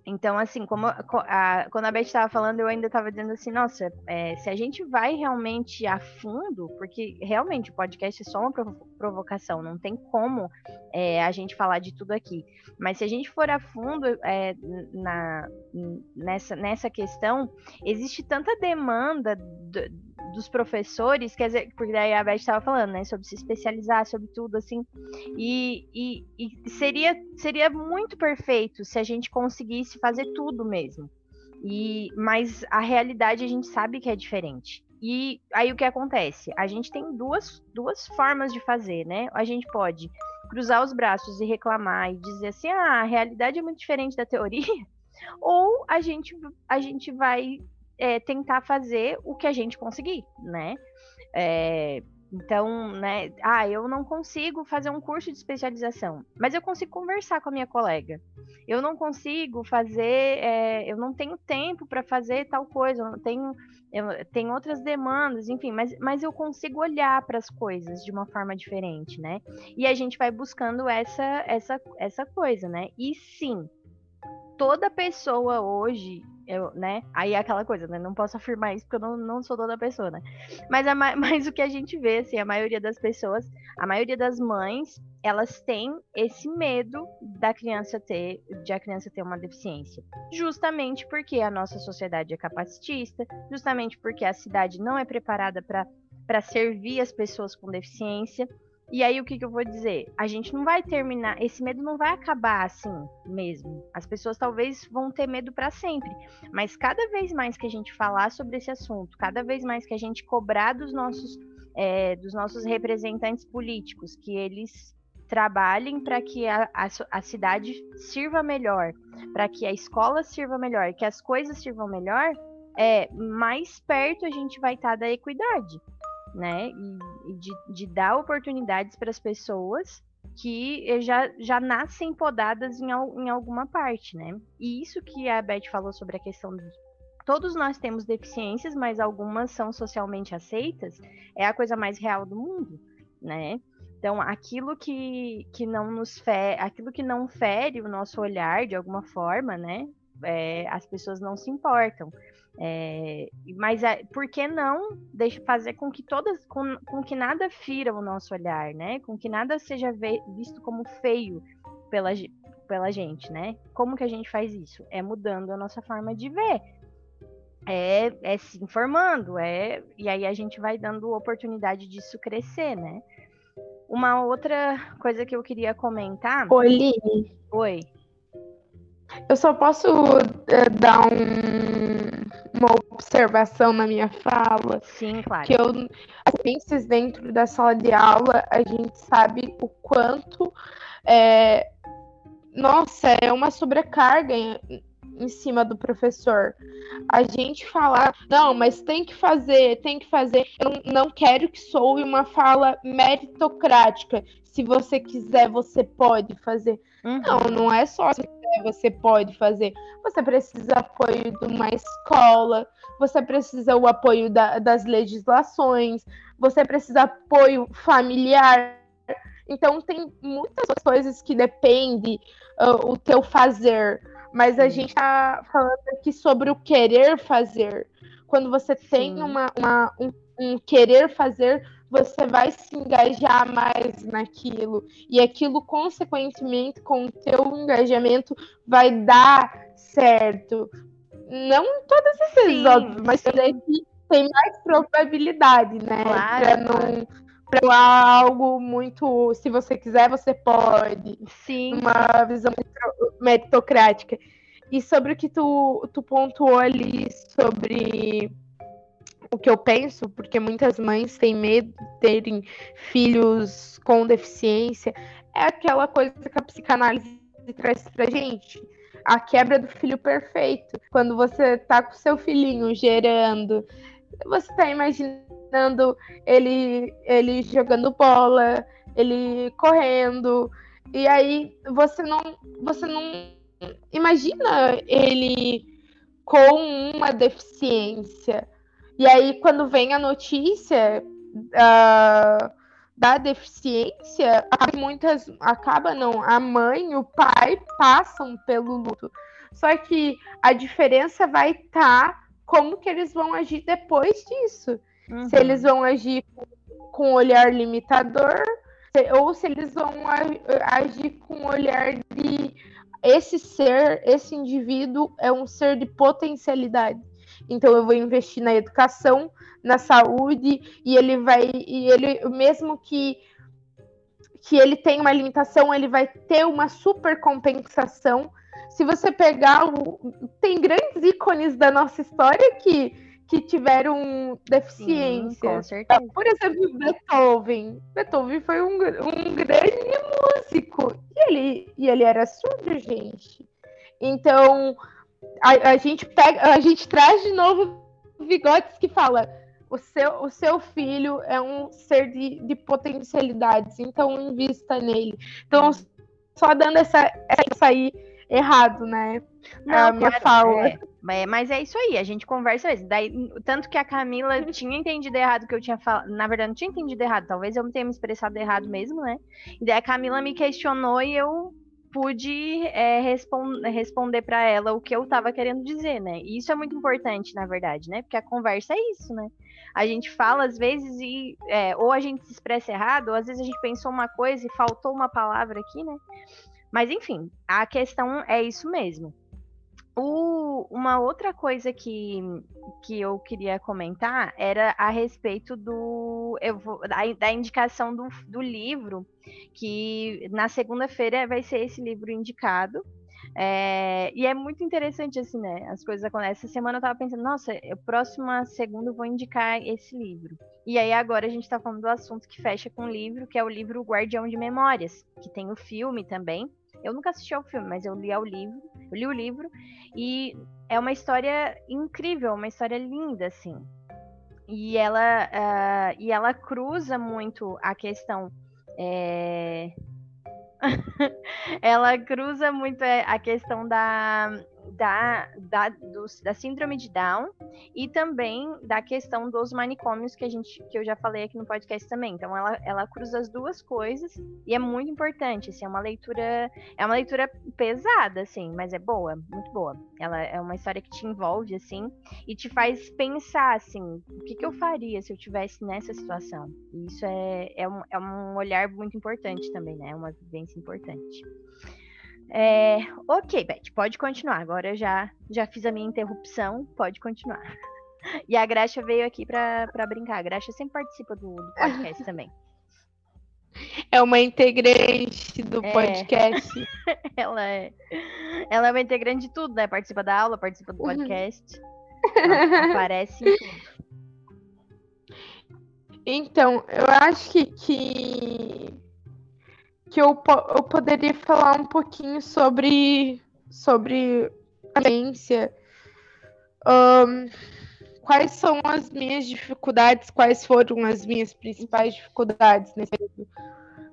Speaker 1: Então, assim, como a, quando a Beth estava falando, eu ainda estava dizendo assim, nossa, é, se a gente vai realmente a fundo, porque realmente o podcast é só uma provocação, não tem como é, a gente falar de tudo aqui. Mas se a gente for a fundo é, na, nessa, nessa questão, existe tanta demanda do, dos professores, quer dizer, porque daí a Beth estava falando, né, sobre se especializar, sobre tudo, assim, e, e, e, seria, seria muito perfeito se a gente conseguisse fazer tudo mesmo. E, mas a realidade a gente sabe que é diferente. E aí o que acontece? A gente tem duas, duas formas de fazer, né? A gente pode cruzar os braços e reclamar e dizer assim, ah, a realidade é muito diferente da teoria, ou a gente, a gente vai é, tentar fazer o que a gente conseguir, né? É, então, né? Ah, eu não consigo fazer um curso de especialização, mas eu consigo conversar com a minha colega. Eu não consigo fazer, é, eu não tenho tempo para fazer tal coisa, eu tenho, eu tenho outras demandas, enfim, mas, mas eu consigo olhar para as coisas de uma forma diferente, né? E a gente vai buscando essa, essa, essa coisa, né? E sim, toda pessoa hoje, eu, né? Aí é aquela coisa, né? Não posso afirmar isso porque eu não, não sou toda pessoa, né? Mas, a, mas o que a gente vê, assim, a maioria das pessoas, a maioria das mães, elas têm esse medo da criança ter, de a criança ter uma deficiência. Justamente porque a nossa sociedade é capacitista, justamente porque a cidade não é preparada para servir as pessoas com deficiência. E aí, o que, que eu vou dizer? A gente não vai terminar, esse medo não vai acabar assim mesmo. As pessoas talvez vão ter medo para sempre. Mas cada vez mais que a gente falar sobre esse assunto, cada vez mais que a gente cobrar dos nossos, é, dos nossos representantes políticos que eles trabalhem para que a, a, a, cidade sirva melhor, para que a escola sirva melhor, que as coisas sirvam melhor, é, mais perto a gente vai estar tá da equidade né? E, e de, de, dar oportunidades para as pessoas que já, já nascem podadas em, em alguma parte, né? E isso que a Beth falou sobre a questão de todos nós temos deficiências, mas algumas são socialmente aceitas, é a coisa mais real do mundo, né? Então, aquilo que, que não nos fere, aquilo que não fere o nosso olhar de alguma forma, né? É, as pessoas não se importam. É, mas é, por que não deixa fazer com que todas, com, com que nada fira o nosso olhar, né? Com que nada seja ve, visto como feio pela, pela gente, né? Como que a gente faz isso? É mudando a nossa forma de ver. É, é se informando, é, e aí a gente vai dando oportunidade disso crescer, né? Uma outra coisa que eu queria comentar.
Speaker 2: Oi, Lili.
Speaker 1: Oi.
Speaker 2: Eu só posso é, dar um, uma observação na minha fala.
Speaker 1: Sim, claro.
Speaker 2: Que eu, as ciências dentro da sala de aula, a gente sabe o quanto é, nossa, é uma sobrecarga em cima do professor. A gente falar, não, mas tem que fazer, tem que fazer. Eu não quero que soe uma fala meritocrática. Se você quiser, você pode fazer. Uhum. Não, não é só se quiser, você pode fazer. Você precisa apoio de uma escola, você precisa o apoio da, das legislações, você precisa apoio familiar. Então tem muitas coisas que dependem uh, o teu fazer mas a gente está falando aqui sobre o querer fazer. Quando você tem uma, uma um, um, querer fazer, você vai se engajar mais naquilo. E aquilo, consequentemente, com o teu engajamento, vai dar certo. Não todas as vezes, óbvio, mas tem mais probabilidade, né?
Speaker 1: Claro,
Speaker 2: pra não para algo muito, se você quiser, você pode.
Speaker 1: Sim.
Speaker 2: Uma visão meritocrática. E sobre o que tu, tu pontuou ali sobre o que eu penso, porque muitas mães têm medo de terem filhos com deficiência, é aquela coisa que a psicanálise traz pra gente. A quebra do filho perfeito. Quando você tá com seu filhinho gerando, você tá imaginando ele, ele jogando bola, ele correndo, e aí você não, você não imagina ele com uma deficiência. E aí, quando vem a notícia uh, da deficiência, muitas acaba não, a mãe e o pai passam pelo luto. Só que a diferença vai estar tá como que eles vão agir depois disso. Uhum. Se eles vão agir com um olhar limitador, ou se eles vão agir com um olhar de esse ser, esse indivíduo é um ser de potencialidade. Então eu vou investir na educação, na saúde e ele vai e ele mesmo que que ele tenha uma limitação, ele vai ter uma super compensação. Se você pegar o, tem grandes ícones da nossa história que que tiveram deficiência. Sim,
Speaker 1: com certeza.
Speaker 2: Por exemplo, Beethoven. Beethoven foi um, um grande músico. E ele, e ele era surdo, gente. Então, a, a, gente pega, a gente traz de novo Vigotes que fala o seu, o seu filho é um ser de, de potencialidades, então invista nele. Então, só dando essa, essa aí errado, né?
Speaker 1: Não, a minha claro, fala. É. Mas é isso aí, a gente conversa mesmo. Daí, tanto que a Camila tinha entendido errado o que eu tinha falado. Na verdade, não tinha entendido errado. Talvez eu tenha me expressado errado mesmo, né? E daí a Camila me questionou e eu pude é, respond responder para ela o que eu estava querendo dizer, né? E isso é muito importante, na verdade, né? Porque a conversa é isso, né? A gente fala às vezes e é, ou a gente se expressa errado, ou às vezes a gente pensou uma coisa e faltou uma palavra aqui, né? Mas enfim, a questão é isso mesmo. O, uma outra coisa que, que eu queria comentar era a respeito do vou, da, da indicação do, do livro, que na segunda-feira vai ser esse livro indicado. É, e é muito interessante, assim, né? As coisas acontecem. Essa semana eu tava pensando, nossa, eu, próxima segunda eu vou indicar esse livro. E aí agora a gente tá falando do assunto que fecha com o livro, que é o livro Guardião de Memórias, que tem o filme também. Eu nunca assisti ao filme, mas eu li ao livro, eu li o livro e é uma história incrível, uma história linda, assim. E ela, uh, e ela cruza muito a questão. É... ela cruza muito é, a questão da, da, da, do, da síndrome de Down e também da questão dos manicômios que a gente que eu já falei aqui no podcast também. Então ela, ela cruza as duas coisas e é muito importante, assim, é uma leitura é uma leitura pesada assim, mas é boa, muito boa. Ela é uma história que te envolve assim e te faz pensar assim, o que, que eu faria se eu tivesse nessa situação? E isso é, é, um, é um olhar muito importante também, né? É uma vivência importante. É, ok, Beth, pode continuar. Agora eu já, já fiz a minha interrupção, pode continuar. E a Graxa veio aqui para brincar. A Graxa sempre participa do, do podcast também.
Speaker 2: É uma integrante do é. podcast.
Speaker 1: ela, é, ela é uma integrante de tudo, né? Participa da aula, participa do podcast. Ela aparece em tudo.
Speaker 2: Então, eu acho que, que que eu, eu poderia falar um pouquinho sobre, sobre a ciência. Um, quais são as minhas dificuldades, quais foram as minhas principais dificuldades nesse período.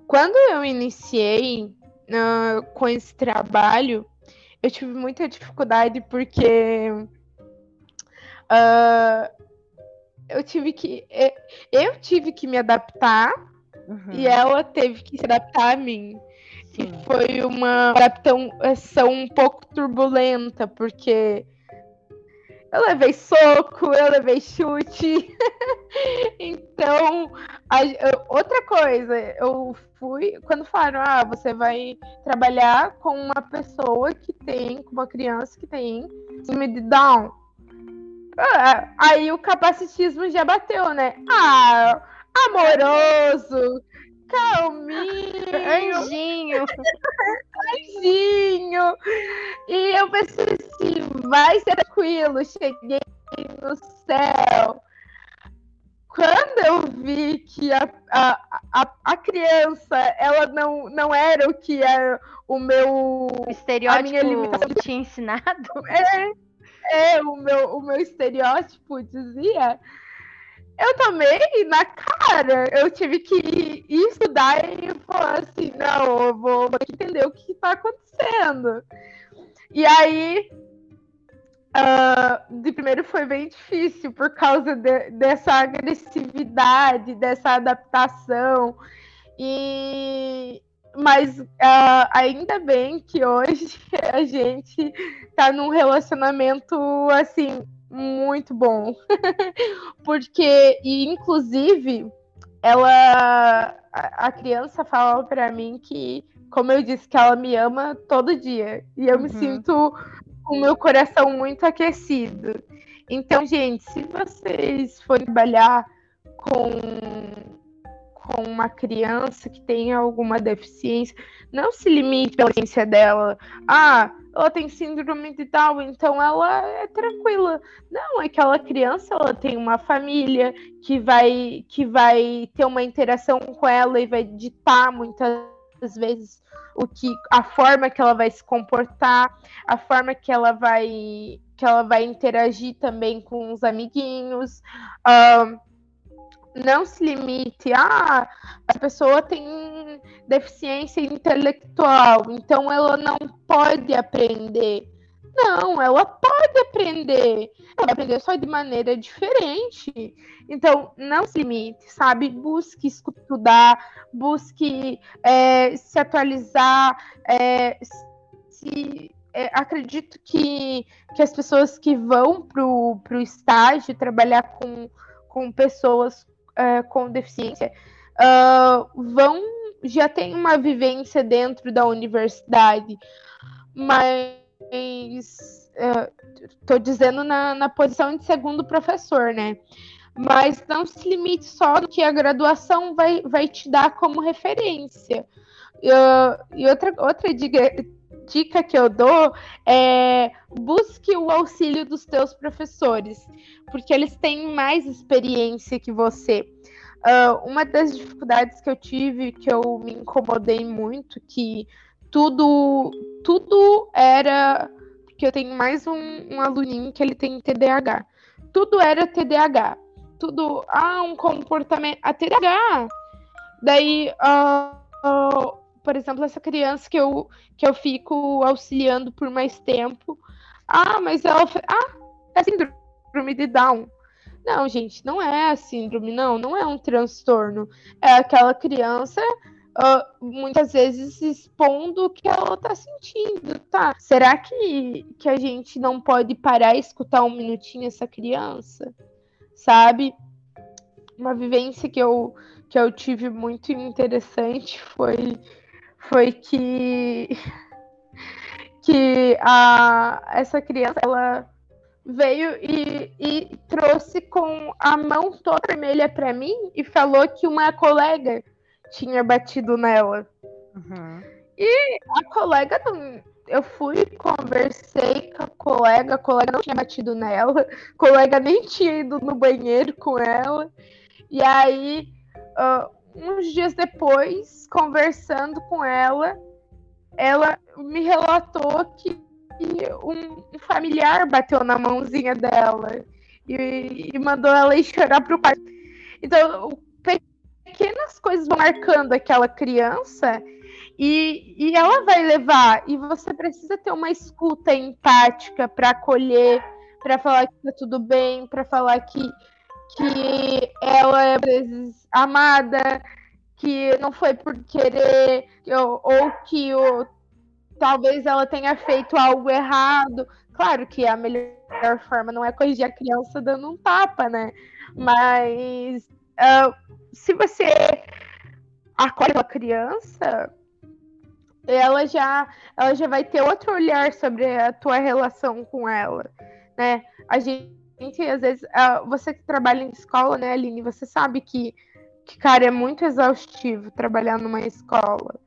Speaker 2: Quando eu iniciei uh, com esse trabalho, eu tive muita dificuldade porque uh, eu tive que eu tive que me adaptar uhum. e ela teve que se adaptar a mim. Sim. E foi uma adaptação um pouco turbulenta, porque eu levei soco, eu levei chute. então, a, outra coisa, eu fui. Quando falaram, ah, você vai trabalhar com uma pessoa que tem, com uma criança que tem síndrome de Down. Ah, aí o capacitismo já bateu, né? Ah, amoroso, calminho.
Speaker 1: Anjinho.
Speaker 2: Anjinho. E eu pensei assim, vai ser tranquilo. Cheguei no céu. Quando eu vi que a, a, a, a criança, ela não, não era o que era o meu...
Speaker 1: O estereótipo a minha limitação. tinha ensinado?
Speaker 2: É, é o, meu, o meu estereótipo dizia eu tomei na cara. Eu tive que estudar e falar assim, não, eu vou, vou entender o que está acontecendo. E aí, uh, de primeiro foi bem difícil por causa de, dessa agressividade, dessa adaptação. E mas uh, ainda bem que hoje a gente está num relacionamento assim muito bom. Porque, e inclusive, ela. A, a criança fala para mim que, como eu disse, que ela me ama todo dia. E eu uhum. me sinto com o meu coração muito aquecido. Então, gente, se vocês forem trabalhar com com uma criança que tenha alguma deficiência, não se limite pela ciência dela. Ah, ela tem síndrome de Down, então ela é tranquila. Não, aquela criança ela tem uma família que vai que vai ter uma interação com ela e vai ditar muitas vezes o que a forma que ela vai se comportar, a forma que ela vai que ela vai interagir também com os amiguinhos. Uh, não se limite ah, a pessoa tem deficiência intelectual, então ela não pode aprender. Não, ela pode aprender. Ela vai aprender só de maneira diferente. Então, não se limite, sabe? Busque estudar, busque é, se atualizar. É, se, é, acredito que, que as pessoas que vão para o estágio trabalhar com, com pessoas uh, com deficiência uh, vão já tem uma vivência dentro da universidade, mas estou uh, dizendo na, na posição de segundo professor, né? Mas não se limite só do que a graduação vai, vai te dar como referência. Uh, e outra, outra dica, dica que eu dou é busque o auxílio dos teus professores, porque eles têm mais experiência que você. Uh, uma das dificuldades que eu tive, que eu me incomodei muito, que tudo, tudo era. Porque eu tenho mais um, um aluninho que ele tem TDAH. Tudo era TDAH. Tudo. Ah, um comportamento. A TDAH! Daí, uh, uh, por exemplo, essa criança que eu, que eu fico auxiliando por mais tempo. Ah, mas ela. Ah, é síndrome de Down. Não, gente, não é a síndrome, não, não é um transtorno. É aquela criança uh, muitas vezes expondo o que ela está sentindo, tá? Será que, que a gente não pode parar e escutar um minutinho essa criança? Sabe? Uma vivência que eu, que eu tive muito interessante foi foi que que a, essa criança ela veio e, e trouxe com a mão toda vermelha para mim e falou que uma colega tinha batido nela. Uhum. E a colega não. Eu fui, conversei com a colega, a colega não tinha batido nela, a colega nem tinha ido no banheiro com ela. E aí, uh, uns dias depois, conversando com ela, ela me relatou que um, familiar bateu na mãozinha dela e, e mandou ela ir chorar pro pai. Então, pequenas coisas vão marcando aquela criança e, e ela vai levar. E você precisa ter uma escuta empática para acolher, para falar que tá tudo bem, para falar que, que ela é às vezes amada, que não foi por querer, ou, ou que o, talvez ela tenha feito algo errado. Claro que a melhor forma não é corrigir a criança dando um tapa, né? Mas uh, se você acolhe a criança, ela já, ela já vai ter outro olhar sobre a tua relação com ela, né? A gente, às vezes, uh, você que trabalha em escola, né, Aline, você sabe que, que, cara, é muito exaustivo trabalhar numa escola.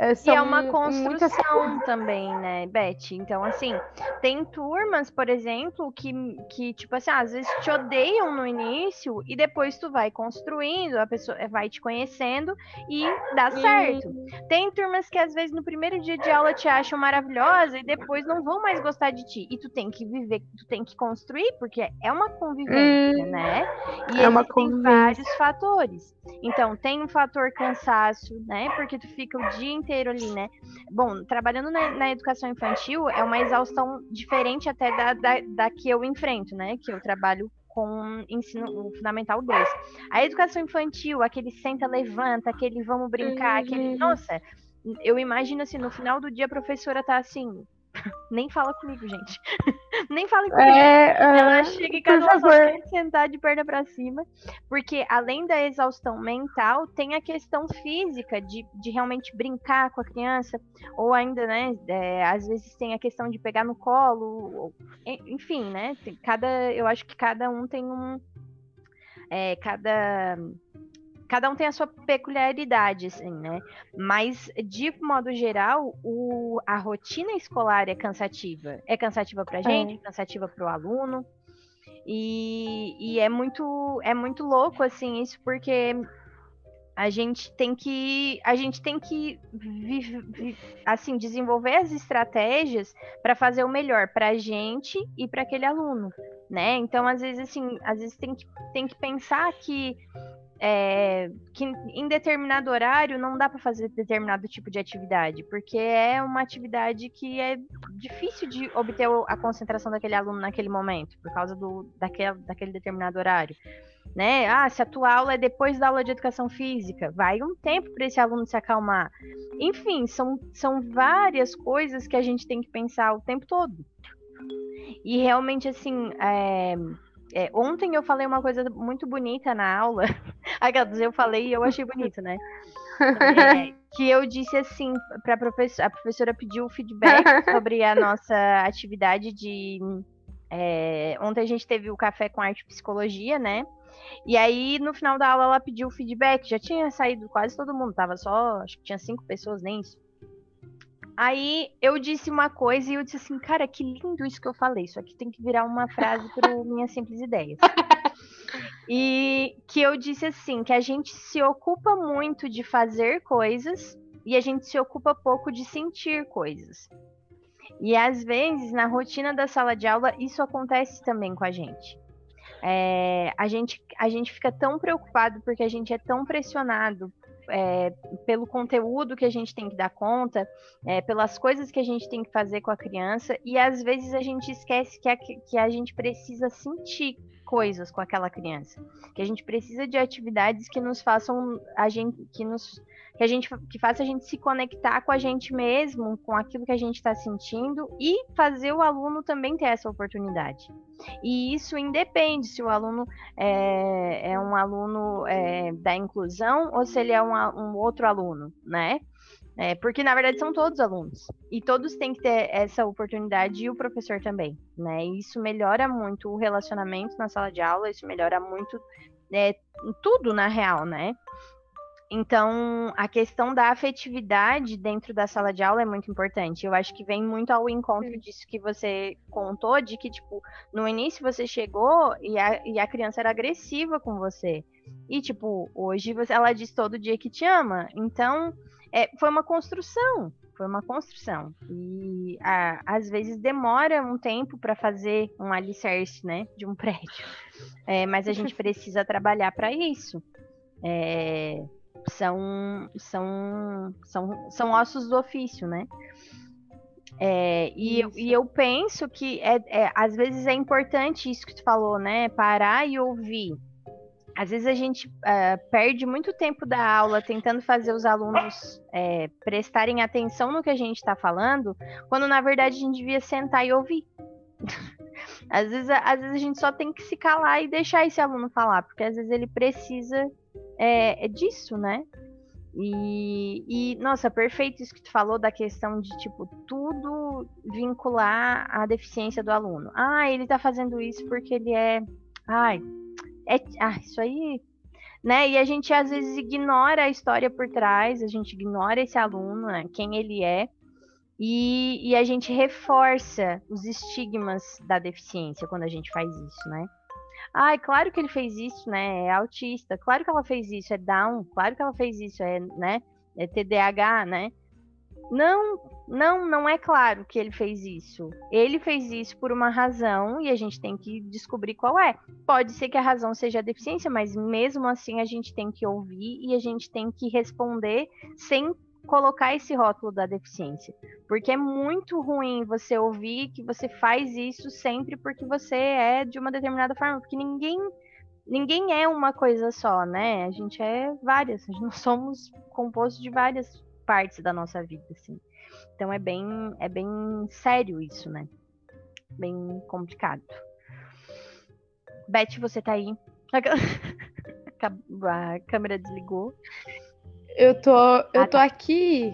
Speaker 1: É, e é uma construção muitas... também, né, Beth? Então, assim, tem turmas, por exemplo, que, que, tipo assim, às vezes te odeiam no início e depois tu vai construindo, a pessoa vai te conhecendo e dá certo. Tem turmas que às vezes no primeiro dia de aula te acham maravilhosa e depois não vão mais gostar de ti. E tu tem que viver, tu tem que construir, porque é uma convivência, hum, né? E é uma tem vários fatores. Então, tem um fator cansaço, né? Porque tu fica o dia inteiro inteiro ali, né? Bom, trabalhando na, na educação infantil é uma exaustão diferente até da, da, da que eu enfrento, né? Que eu trabalho com ensino fundamental 2. A educação infantil, aquele senta, levanta, aquele vamos brincar, aquele. Uhum. Nossa, eu imagino assim, no final do dia a professora tá assim, nem fala comigo, gente. Nem fala comigo. É, Ela chega e cada um quer sentar de perna para cima. Porque além da exaustão mental, tem a questão física de, de realmente brincar com a criança. Ou ainda, né? É, às vezes tem a questão de pegar no colo. Ou, enfim, né? Cada, eu acho que cada um tem um. É, cada cada um tem a sua peculiaridade, assim, né? Mas, de modo geral, o, a rotina escolar é cansativa. É cansativa para a gente, é, é cansativa para o aluno. E, e, é muito é muito louco assim isso porque a gente tem que a gente tem que assim desenvolver as estratégias para fazer o melhor para a gente e para aquele aluno né então às vezes assim às vezes tem que, tem que pensar que é, que em determinado horário não dá para fazer determinado tipo de atividade, porque é uma atividade que é difícil de obter a concentração daquele aluno naquele momento, por causa do, daquele, daquele determinado horário. Né? Ah, se a tua aula é depois da aula de educação física, vai um tempo para esse aluno se acalmar. Enfim, são, são várias coisas que a gente tem que pensar o tempo todo. E realmente, assim, é, é, ontem eu falei uma coisa muito bonita na aula. Eu falei e eu achei bonito, né? É, que eu disse assim para professora, a professora pediu feedback sobre a nossa atividade de. É, ontem a gente teve o café com arte e psicologia, né? E aí, no final da aula, ela pediu feedback. Já tinha saído quase todo mundo, tava só, acho que tinha cinco pessoas, nem isso. Aí eu disse uma coisa e eu disse assim, cara, que lindo isso que eu falei. Isso aqui tem que virar uma frase para minhas simples ideias. e que eu disse assim, que a gente se ocupa muito de fazer coisas e a gente se ocupa pouco de sentir coisas. E às vezes, na rotina da sala de aula, isso acontece também com a gente. É, a, gente a gente fica tão preocupado porque a gente é tão pressionado é, pelo conteúdo que a gente tem que dar conta, é, pelas coisas que a gente tem que fazer com a criança, e às vezes a gente esquece que a, que a gente precisa sentir coisas com aquela criança, que a gente precisa de atividades que nos façam a gente que nos que a gente que faça a gente se conectar com a gente mesmo, com aquilo que a gente está sentindo e fazer o aluno também ter essa oportunidade. E isso independe se o aluno é, é um aluno é, da inclusão ou se ele é um, um outro aluno, né? É, porque na verdade são todos alunos e todos têm que ter essa oportunidade e o professor também, né? E isso melhora muito o relacionamento na sala de aula, isso melhora muito é, tudo na real, né? Então, a questão da afetividade dentro da sala de aula é muito importante. Eu acho que vem muito ao encontro disso que você contou, de que, tipo, no início você chegou e a, e a criança era agressiva com você. E, tipo, hoje você, ela diz todo dia que te ama. Então, é, foi uma construção. Foi uma construção. E a, às vezes demora um tempo para fazer um alicerce, né? De um prédio. É, mas a gente precisa trabalhar para isso. É, são, são, são, são ossos do ofício, né? É, e, eu, e eu penso que é, é, às vezes é importante isso que tu falou, né? Parar e ouvir. Às vezes a gente uh, perde muito tempo da aula tentando fazer os alunos é, prestarem atenção no que a gente está falando, quando na verdade a gente devia sentar e ouvir. às, vezes, às vezes a gente só tem que se calar e deixar esse aluno falar, porque às vezes ele precisa é, é disso, né? E, e, nossa, perfeito isso que tu falou da questão de, tipo, tudo vincular a deficiência do aluno. Ah, ele tá fazendo isso porque ele é. Ai, é. Ah, isso aí. Né? E a gente às vezes ignora a história por trás, a gente ignora esse aluno, né? quem ele é, e, e a gente reforça os estigmas da deficiência quando a gente faz isso, né? Ai, claro que ele fez isso, né? É autista. Claro que ela fez isso, é Down. Claro que ela fez isso, é, né? É TDAH, né? Não, não, não é claro que ele fez isso. Ele fez isso por uma razão e a gente tem que descobrir qual é. Pode ser que a razão seja a deficiência, mas mesmo assim a gente tem que ouvir e a gente tem que responder sem colocar esse rótulo da deficiência. Porque é muito ruim você ouvir que você faz isso sempre porque você é de uma determinada forma, porque ninguém ninguém é uma coisa só, né? A gente é várias, nós somos compostos de várias partes da nossa vida, assim. Então é bem é bem sério isso, né? Bem complicado. Beth, você tá aí? A câmera desligou.
Speaker 2: Eu tô, eu ah, tô tá. aqui.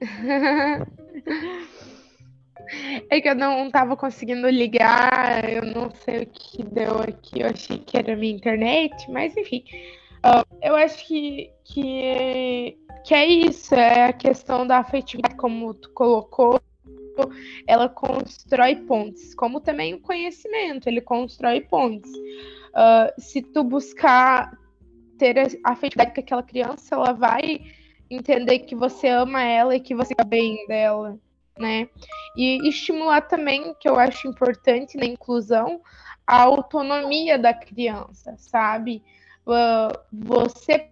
Speaker 2: é que eu não tava conseguindo ligar, eu não sei o que deu aqui, eu achei que era minha internet, mas enfim. Eu acho que, que, que é isso, é a questão da afetividade, como tu colocou, ela constrói pontes, como também o conhecimento, ele constrói pontes. Uh, se tu buscar ter a afetividade com aquela criança, ela vai entender que você ama ela e que você quer bem dela, né? E estimular também, que eu acho importante na inclusão, a autonomia da criança, sabe? Você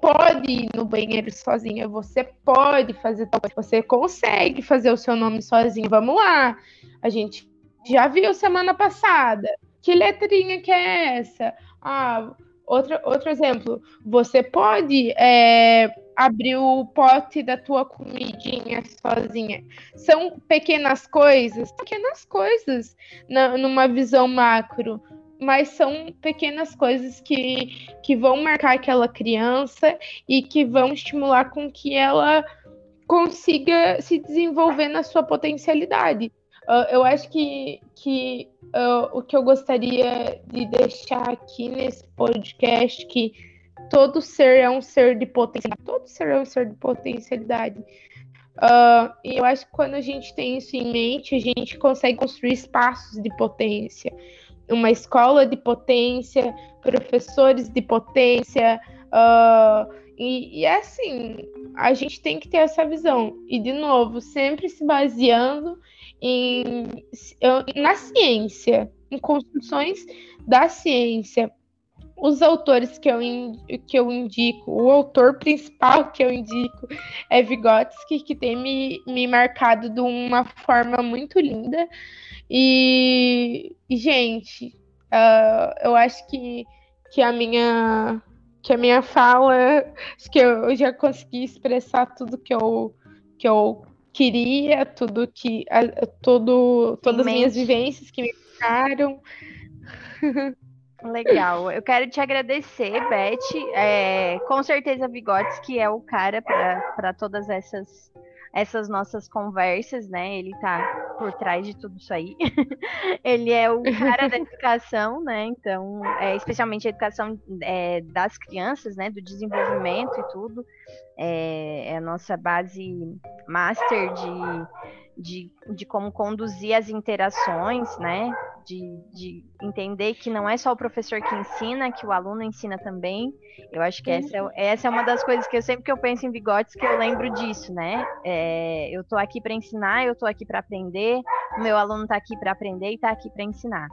Speaker 2: pode ir no banheiro sozinha, você pode fazer tal coisa, você consegue fazer o seu nome sozinho. Vamos lá. A gente já viu semana passada. Que letrinha que é essa? Ah, Outro, outro exemplo, você pode é, abrir o pote da tua comidinha sozinha. São pequenas coisas, pequenas coisas na, numa visão macro, mas são pequenas coisas que, que vão marcar aquela criança e que vão estimular com que ela consiga se desenvolver na sua potencialidade. Uh, eu acho que, que uh, o que eu gostaria de deixar aqui nesse podcast que todo ser é um ser de potencialidade. Todo ser é um ser de potencialidade. Uh, e eu acho que quando a gente tem isso em mente, a gente consegue construir espaços de potência. Uma escola de potência, professores de potência. Uh, e, e é assim, a gente tem que ter essa visão. E, de novo, sempre se baseando em, na ciência, em construções da ciência. Os autores que eu, que eu indico, o autor principal que eu indico é Vygotsky, que tem me, me marcado de uma forma muito linda. E, gente, uh, eu acho que, que a minha que a minha fala, acho que eu já consegui expressar tudo que eu, que eu queria, tudo que. A, todo, todas as minhas vivências que me ficaram.
Speaker 1: Legal. Eu quero te agradecer, Beth. É, com certeza, Bigotes, que é o cara para todas essas essas nossas conversas, né? Ele tá por trás de tudo isso aí. ele é o cara da educação, né? Então, é, especialmente a educação é, das crianças, né? Do desenvolvimento e tudo. É, é a nossa base master de, de, de como conduzir as interações, né? De, de, entender que não é só o professor que ensina, que o aluno ensina também. Eu acho que essa é, essa é uma das coisas que eu sempre que eu penso em bigotes que eu lembro disso, né? É, eu estou aqui para ensinar, eu estou aqui para aprender, o meu aluno está aqui para aprender e está aqui para ensinar.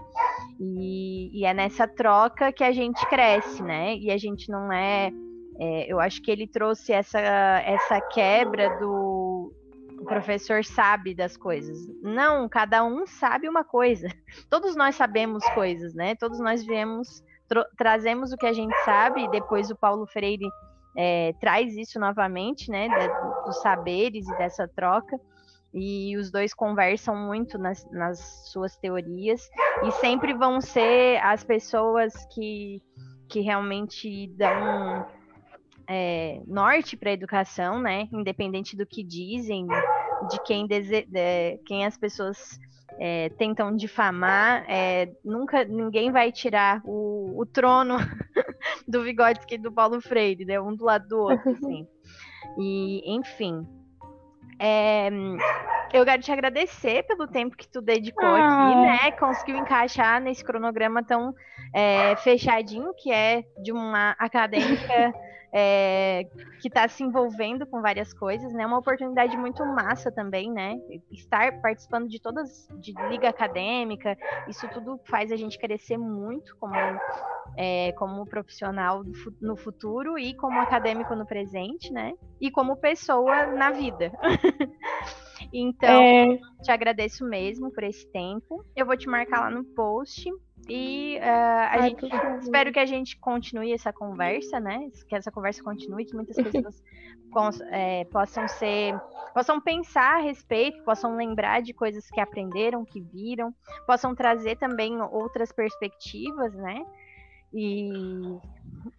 Speaker 1: E, e, é nessa troca que a gente cresce, né? E a gente não é, é eu acho que ele trouxe essa, essa quebra do o professor sabe das coisas. Não, cada um sabe uma coisa. Todos nós sabemos coisas, né? Todos nós viemos, trazemos o que a gente sabe, e depois o Paulo Freire é, traz isso novamente, né? dos saberes e dessa troca. E os dois conversam muito nas, nas suas teorias, e sempre vão ser as pessoas que, que realmente dão é, norte para a educação, né? Independente do que dizem, de quem, dese... de... quem as pessoas é, tentam difamar, é, nunca ninguém vai tirar o, o trono do Vygotsky e do Paulo Freire, né? Um do lado do outro, assim. E, enfim. É, eu quero te agradecer pelo tempo que tu dedicou ah. aqui, né? Conseguiu encaixar nesse cronograma tão é, fechadinho, que é de uma acadêmica é, que está se envolvendo com várias coisas, né? Uma oportunidade muito massa também, né? Estar participando de todas, de liga acadêmica, isso tudo faz a gente crescer muito como, é, como profissional no futuro e como acadêmico no presente, né? E como pessoa na vida. então, é... te agradeço mesmo por esse tempo. Eu vou te marcar lá no post e uh, a Ai, gente espero que a gente continue essa conversa, né? Que essa conversa continue, que muitas pessoas é, possam ser, possam pensar a respeito, possam lembrar de coisas que aprenderam, que viram, possam trazer também outras perspectivas, né? E,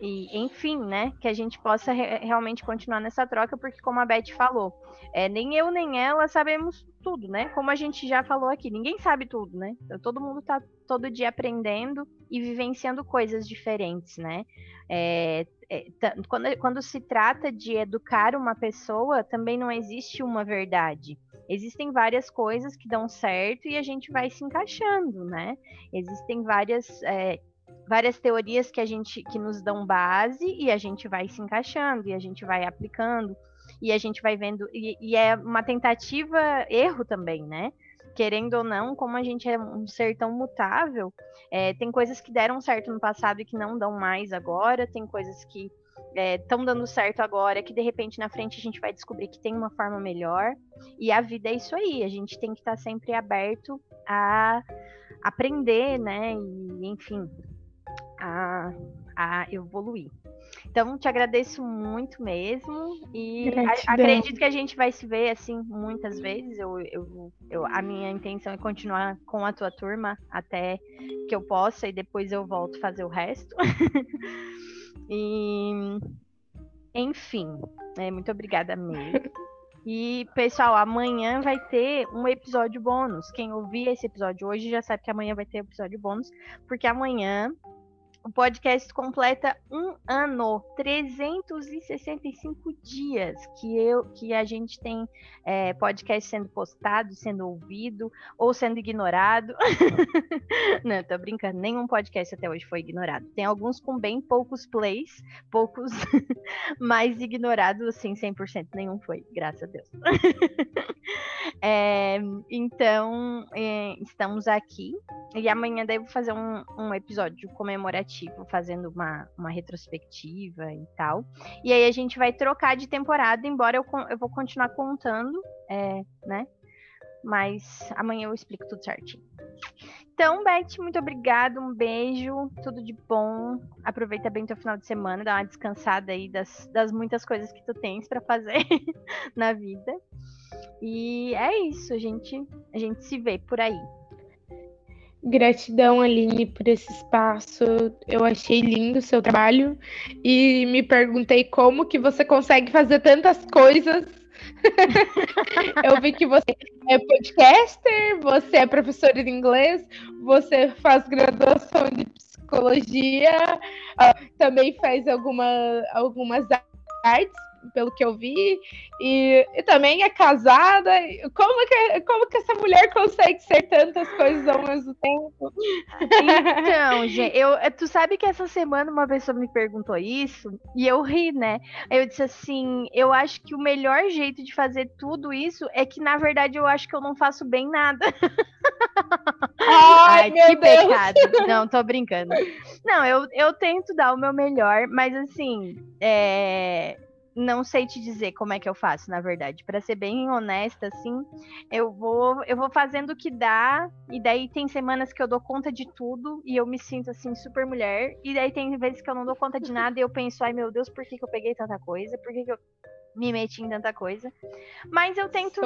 Speaker 1: e, enfim, né, que a gente possa re realmente continuar nessa troca, porque como a Beth falou, é, nem eu nem ela sabemos tudo, né? Como a gente já falou aqui, ninguém sabe tudo, né? Então, todo mundo está todo dia aprendendo e vivenciando coisas diferentes, né? É, é, quando, quando se trata de educar uma pessoa, também não existe uma verdade. Existem várias coisas que dão certo e a gente vai se encaixando, né? Existem várias é, várias teorias que a gente que nos dão base e a gente vai se encaixando e a gente vai aplicando e a gente vai vendo e, e é uma tentativa erro também, né? Querendo ou não, como a gente é um ser tão mutável, é, tem coisas que deram certo no passado e que não dão mais agora, tem coisas que estão é, dando certo agora, que de repente na frente a gente vai descobrir que tem uma forma melhor. E a vida é isso aí, a gente tem que estar tá sempre aberto a aprender, né? E, enfim, a, a evoluir. Então, te agradeço muito mesmo. E a, acredito que a gente vai se ver assim muitas vezes. Eu, eu, eu, a minha intenção é continuar com a tua turma até que eu possa, e depois eu volto fazer o resto. e enfim, é, muito obrigada mesmo. E, pessoal, amanhã vai ter um episódio bônus. Quem ouvir esse episódio hoje já sabe que amanhã vai ter episódio bônus, porque amanhã o podcast completa um ano, 365 dias que eu que a gente tem é, podcast sendo postado, sendo ouvido ou sendo ignorado. Não, tô brincando, nenhum podcast até hoje foi ignorado. Tem alguns com bem poucos plays, poucos mais ignorados, assim, 100% nenhum foi, graças a Deus. é, então, é, estamos aqui e amanhã devo fazer um, um episódio comemorativo comemorativo, fazendo uma, uma retrospectiva e tal. E aí a gente vai trocar de temporada, embora eu, eu vou continuar contando, é, né? Mas amanhã eu explico tudo certinho. Então, Beth, muito obrigada, um beijo, tudo de bom. Aproveita bem teu final de semana, dá uma descansada aí das, das muitas coisas que tu tens para fazer na vida. E é isso, a gente, a gente se vê por aí.
Speaker 2: Gratidão, Aline, por esse espaço. Eu achei lindo o seu trabalho e me perguntei como que você consegue fazer tantas coisas. Eu vi que você é podcaster, você é professora de inglês, você faz graduação de psicologia, ah, também faz alguma, algumas artes pelo que eu vi, e, e também é casada. Como que, como que essa mulher consegue ser tantas coisas ao mesmo tempo?
Speaker 1: Então, gente, eu, tu sabe que essa semana uma pessoa me perguntou isso e eu ri, né? Eu disse assim: eu acho que o melhor jeito de fazer tudo isso é que, na verdade, eu acho que eu não faço bem nada.
Speaker 2: Ai, Ai que Deus. pecado.
Speaker 1: Não, tô brincando. Não, eu, eu tento dar o meu melhor, mas assim, é não sei te dizer como é que eu faço, na verdade. Para ser bem honesta, assim, eu vou, eu vou fazendo o que dá, e daí tem semanas que eu dou conta de tudo e eu me sinto assim super mulher, e daí tem vezes que eu não dou conta de nada e eu penso, ai meu Deus, por que, que eu peguei tanta coisa? Por que, que eu me meti em tanta coisa. Mas eu tento.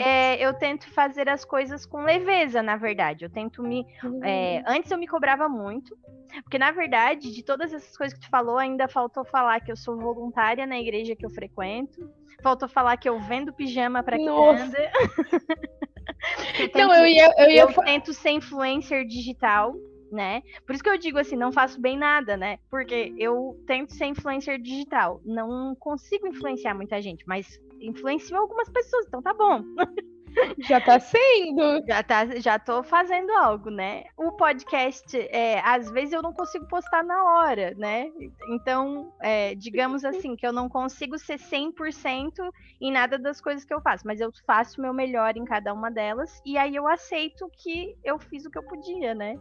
Speaker 1: É, eu tento fazer as coisas com leveza, na verdade. Eu tento me. Uhum. É, antes eu me cobrava muito. Porque, na verdade, de todas essas coisas que tu falou, ainda faltou falar que eu sou voluntária na igreja que eu frequento. Faltou falar que eu vendo pijama para criança. eu tento, Não, eu ia, eu ia. Eu tento ser influencer digital né? Por isso que eu digo assim, não faço bem nada, né? Porque eu tento ser influencer digital, não consigo influenciar muita gente, mas influencio algumas pessoas, então tá bom.
Speaker 2: Já tá sendo.
Speaker 1: Já, tá, já tô fazendo algo, né? O podcast, é, às vezes eu não consigo postar na hora, né? Então, é, digamos assim, que eu não consigo ser 100% em nada das coisas que eu faço, mas eu faço o meu melhor em cada uma delas, e aí eu aceito que eu fiz o que eu podia, né?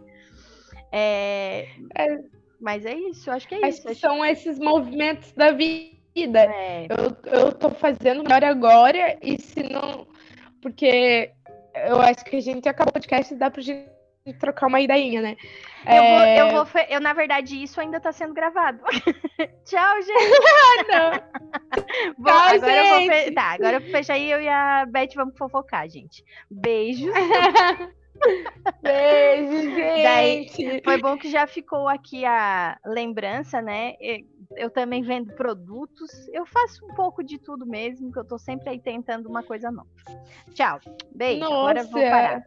Speaker 1: É, é, mas é isso, acho que é
Speaker 2: acho
Speaker 1: isso. Que
Speaker 2: são esses movimentos da vida. É. Eu, eu tô fazendo melhor agora, e se não. Porque eu acho que a gente acabou o podcast e dá pra gente trocar uma ideinha, né?
Speaker 1: Eu, é... vou, eu, vou, eu, na verdade, isso ainda tá sendo gravado. Tchau, gente. não. Bom, Tchau, agora gente. eu vou fe... Tá, agora eu vou fechar aí eu e a Beth vamos fofocar, gente. Beijos.
Speaker 2: Beijo, gente. Daí,
Speaker 1: foi bom que já ficou aqui a lembrança, né? Eu também vendo produtos. Eu faço um pouco de tudo mesmo, que eu tô sempre aí tentando uma coisa nova. Tchau. Beijo. Nossa. Agora eu vou parar.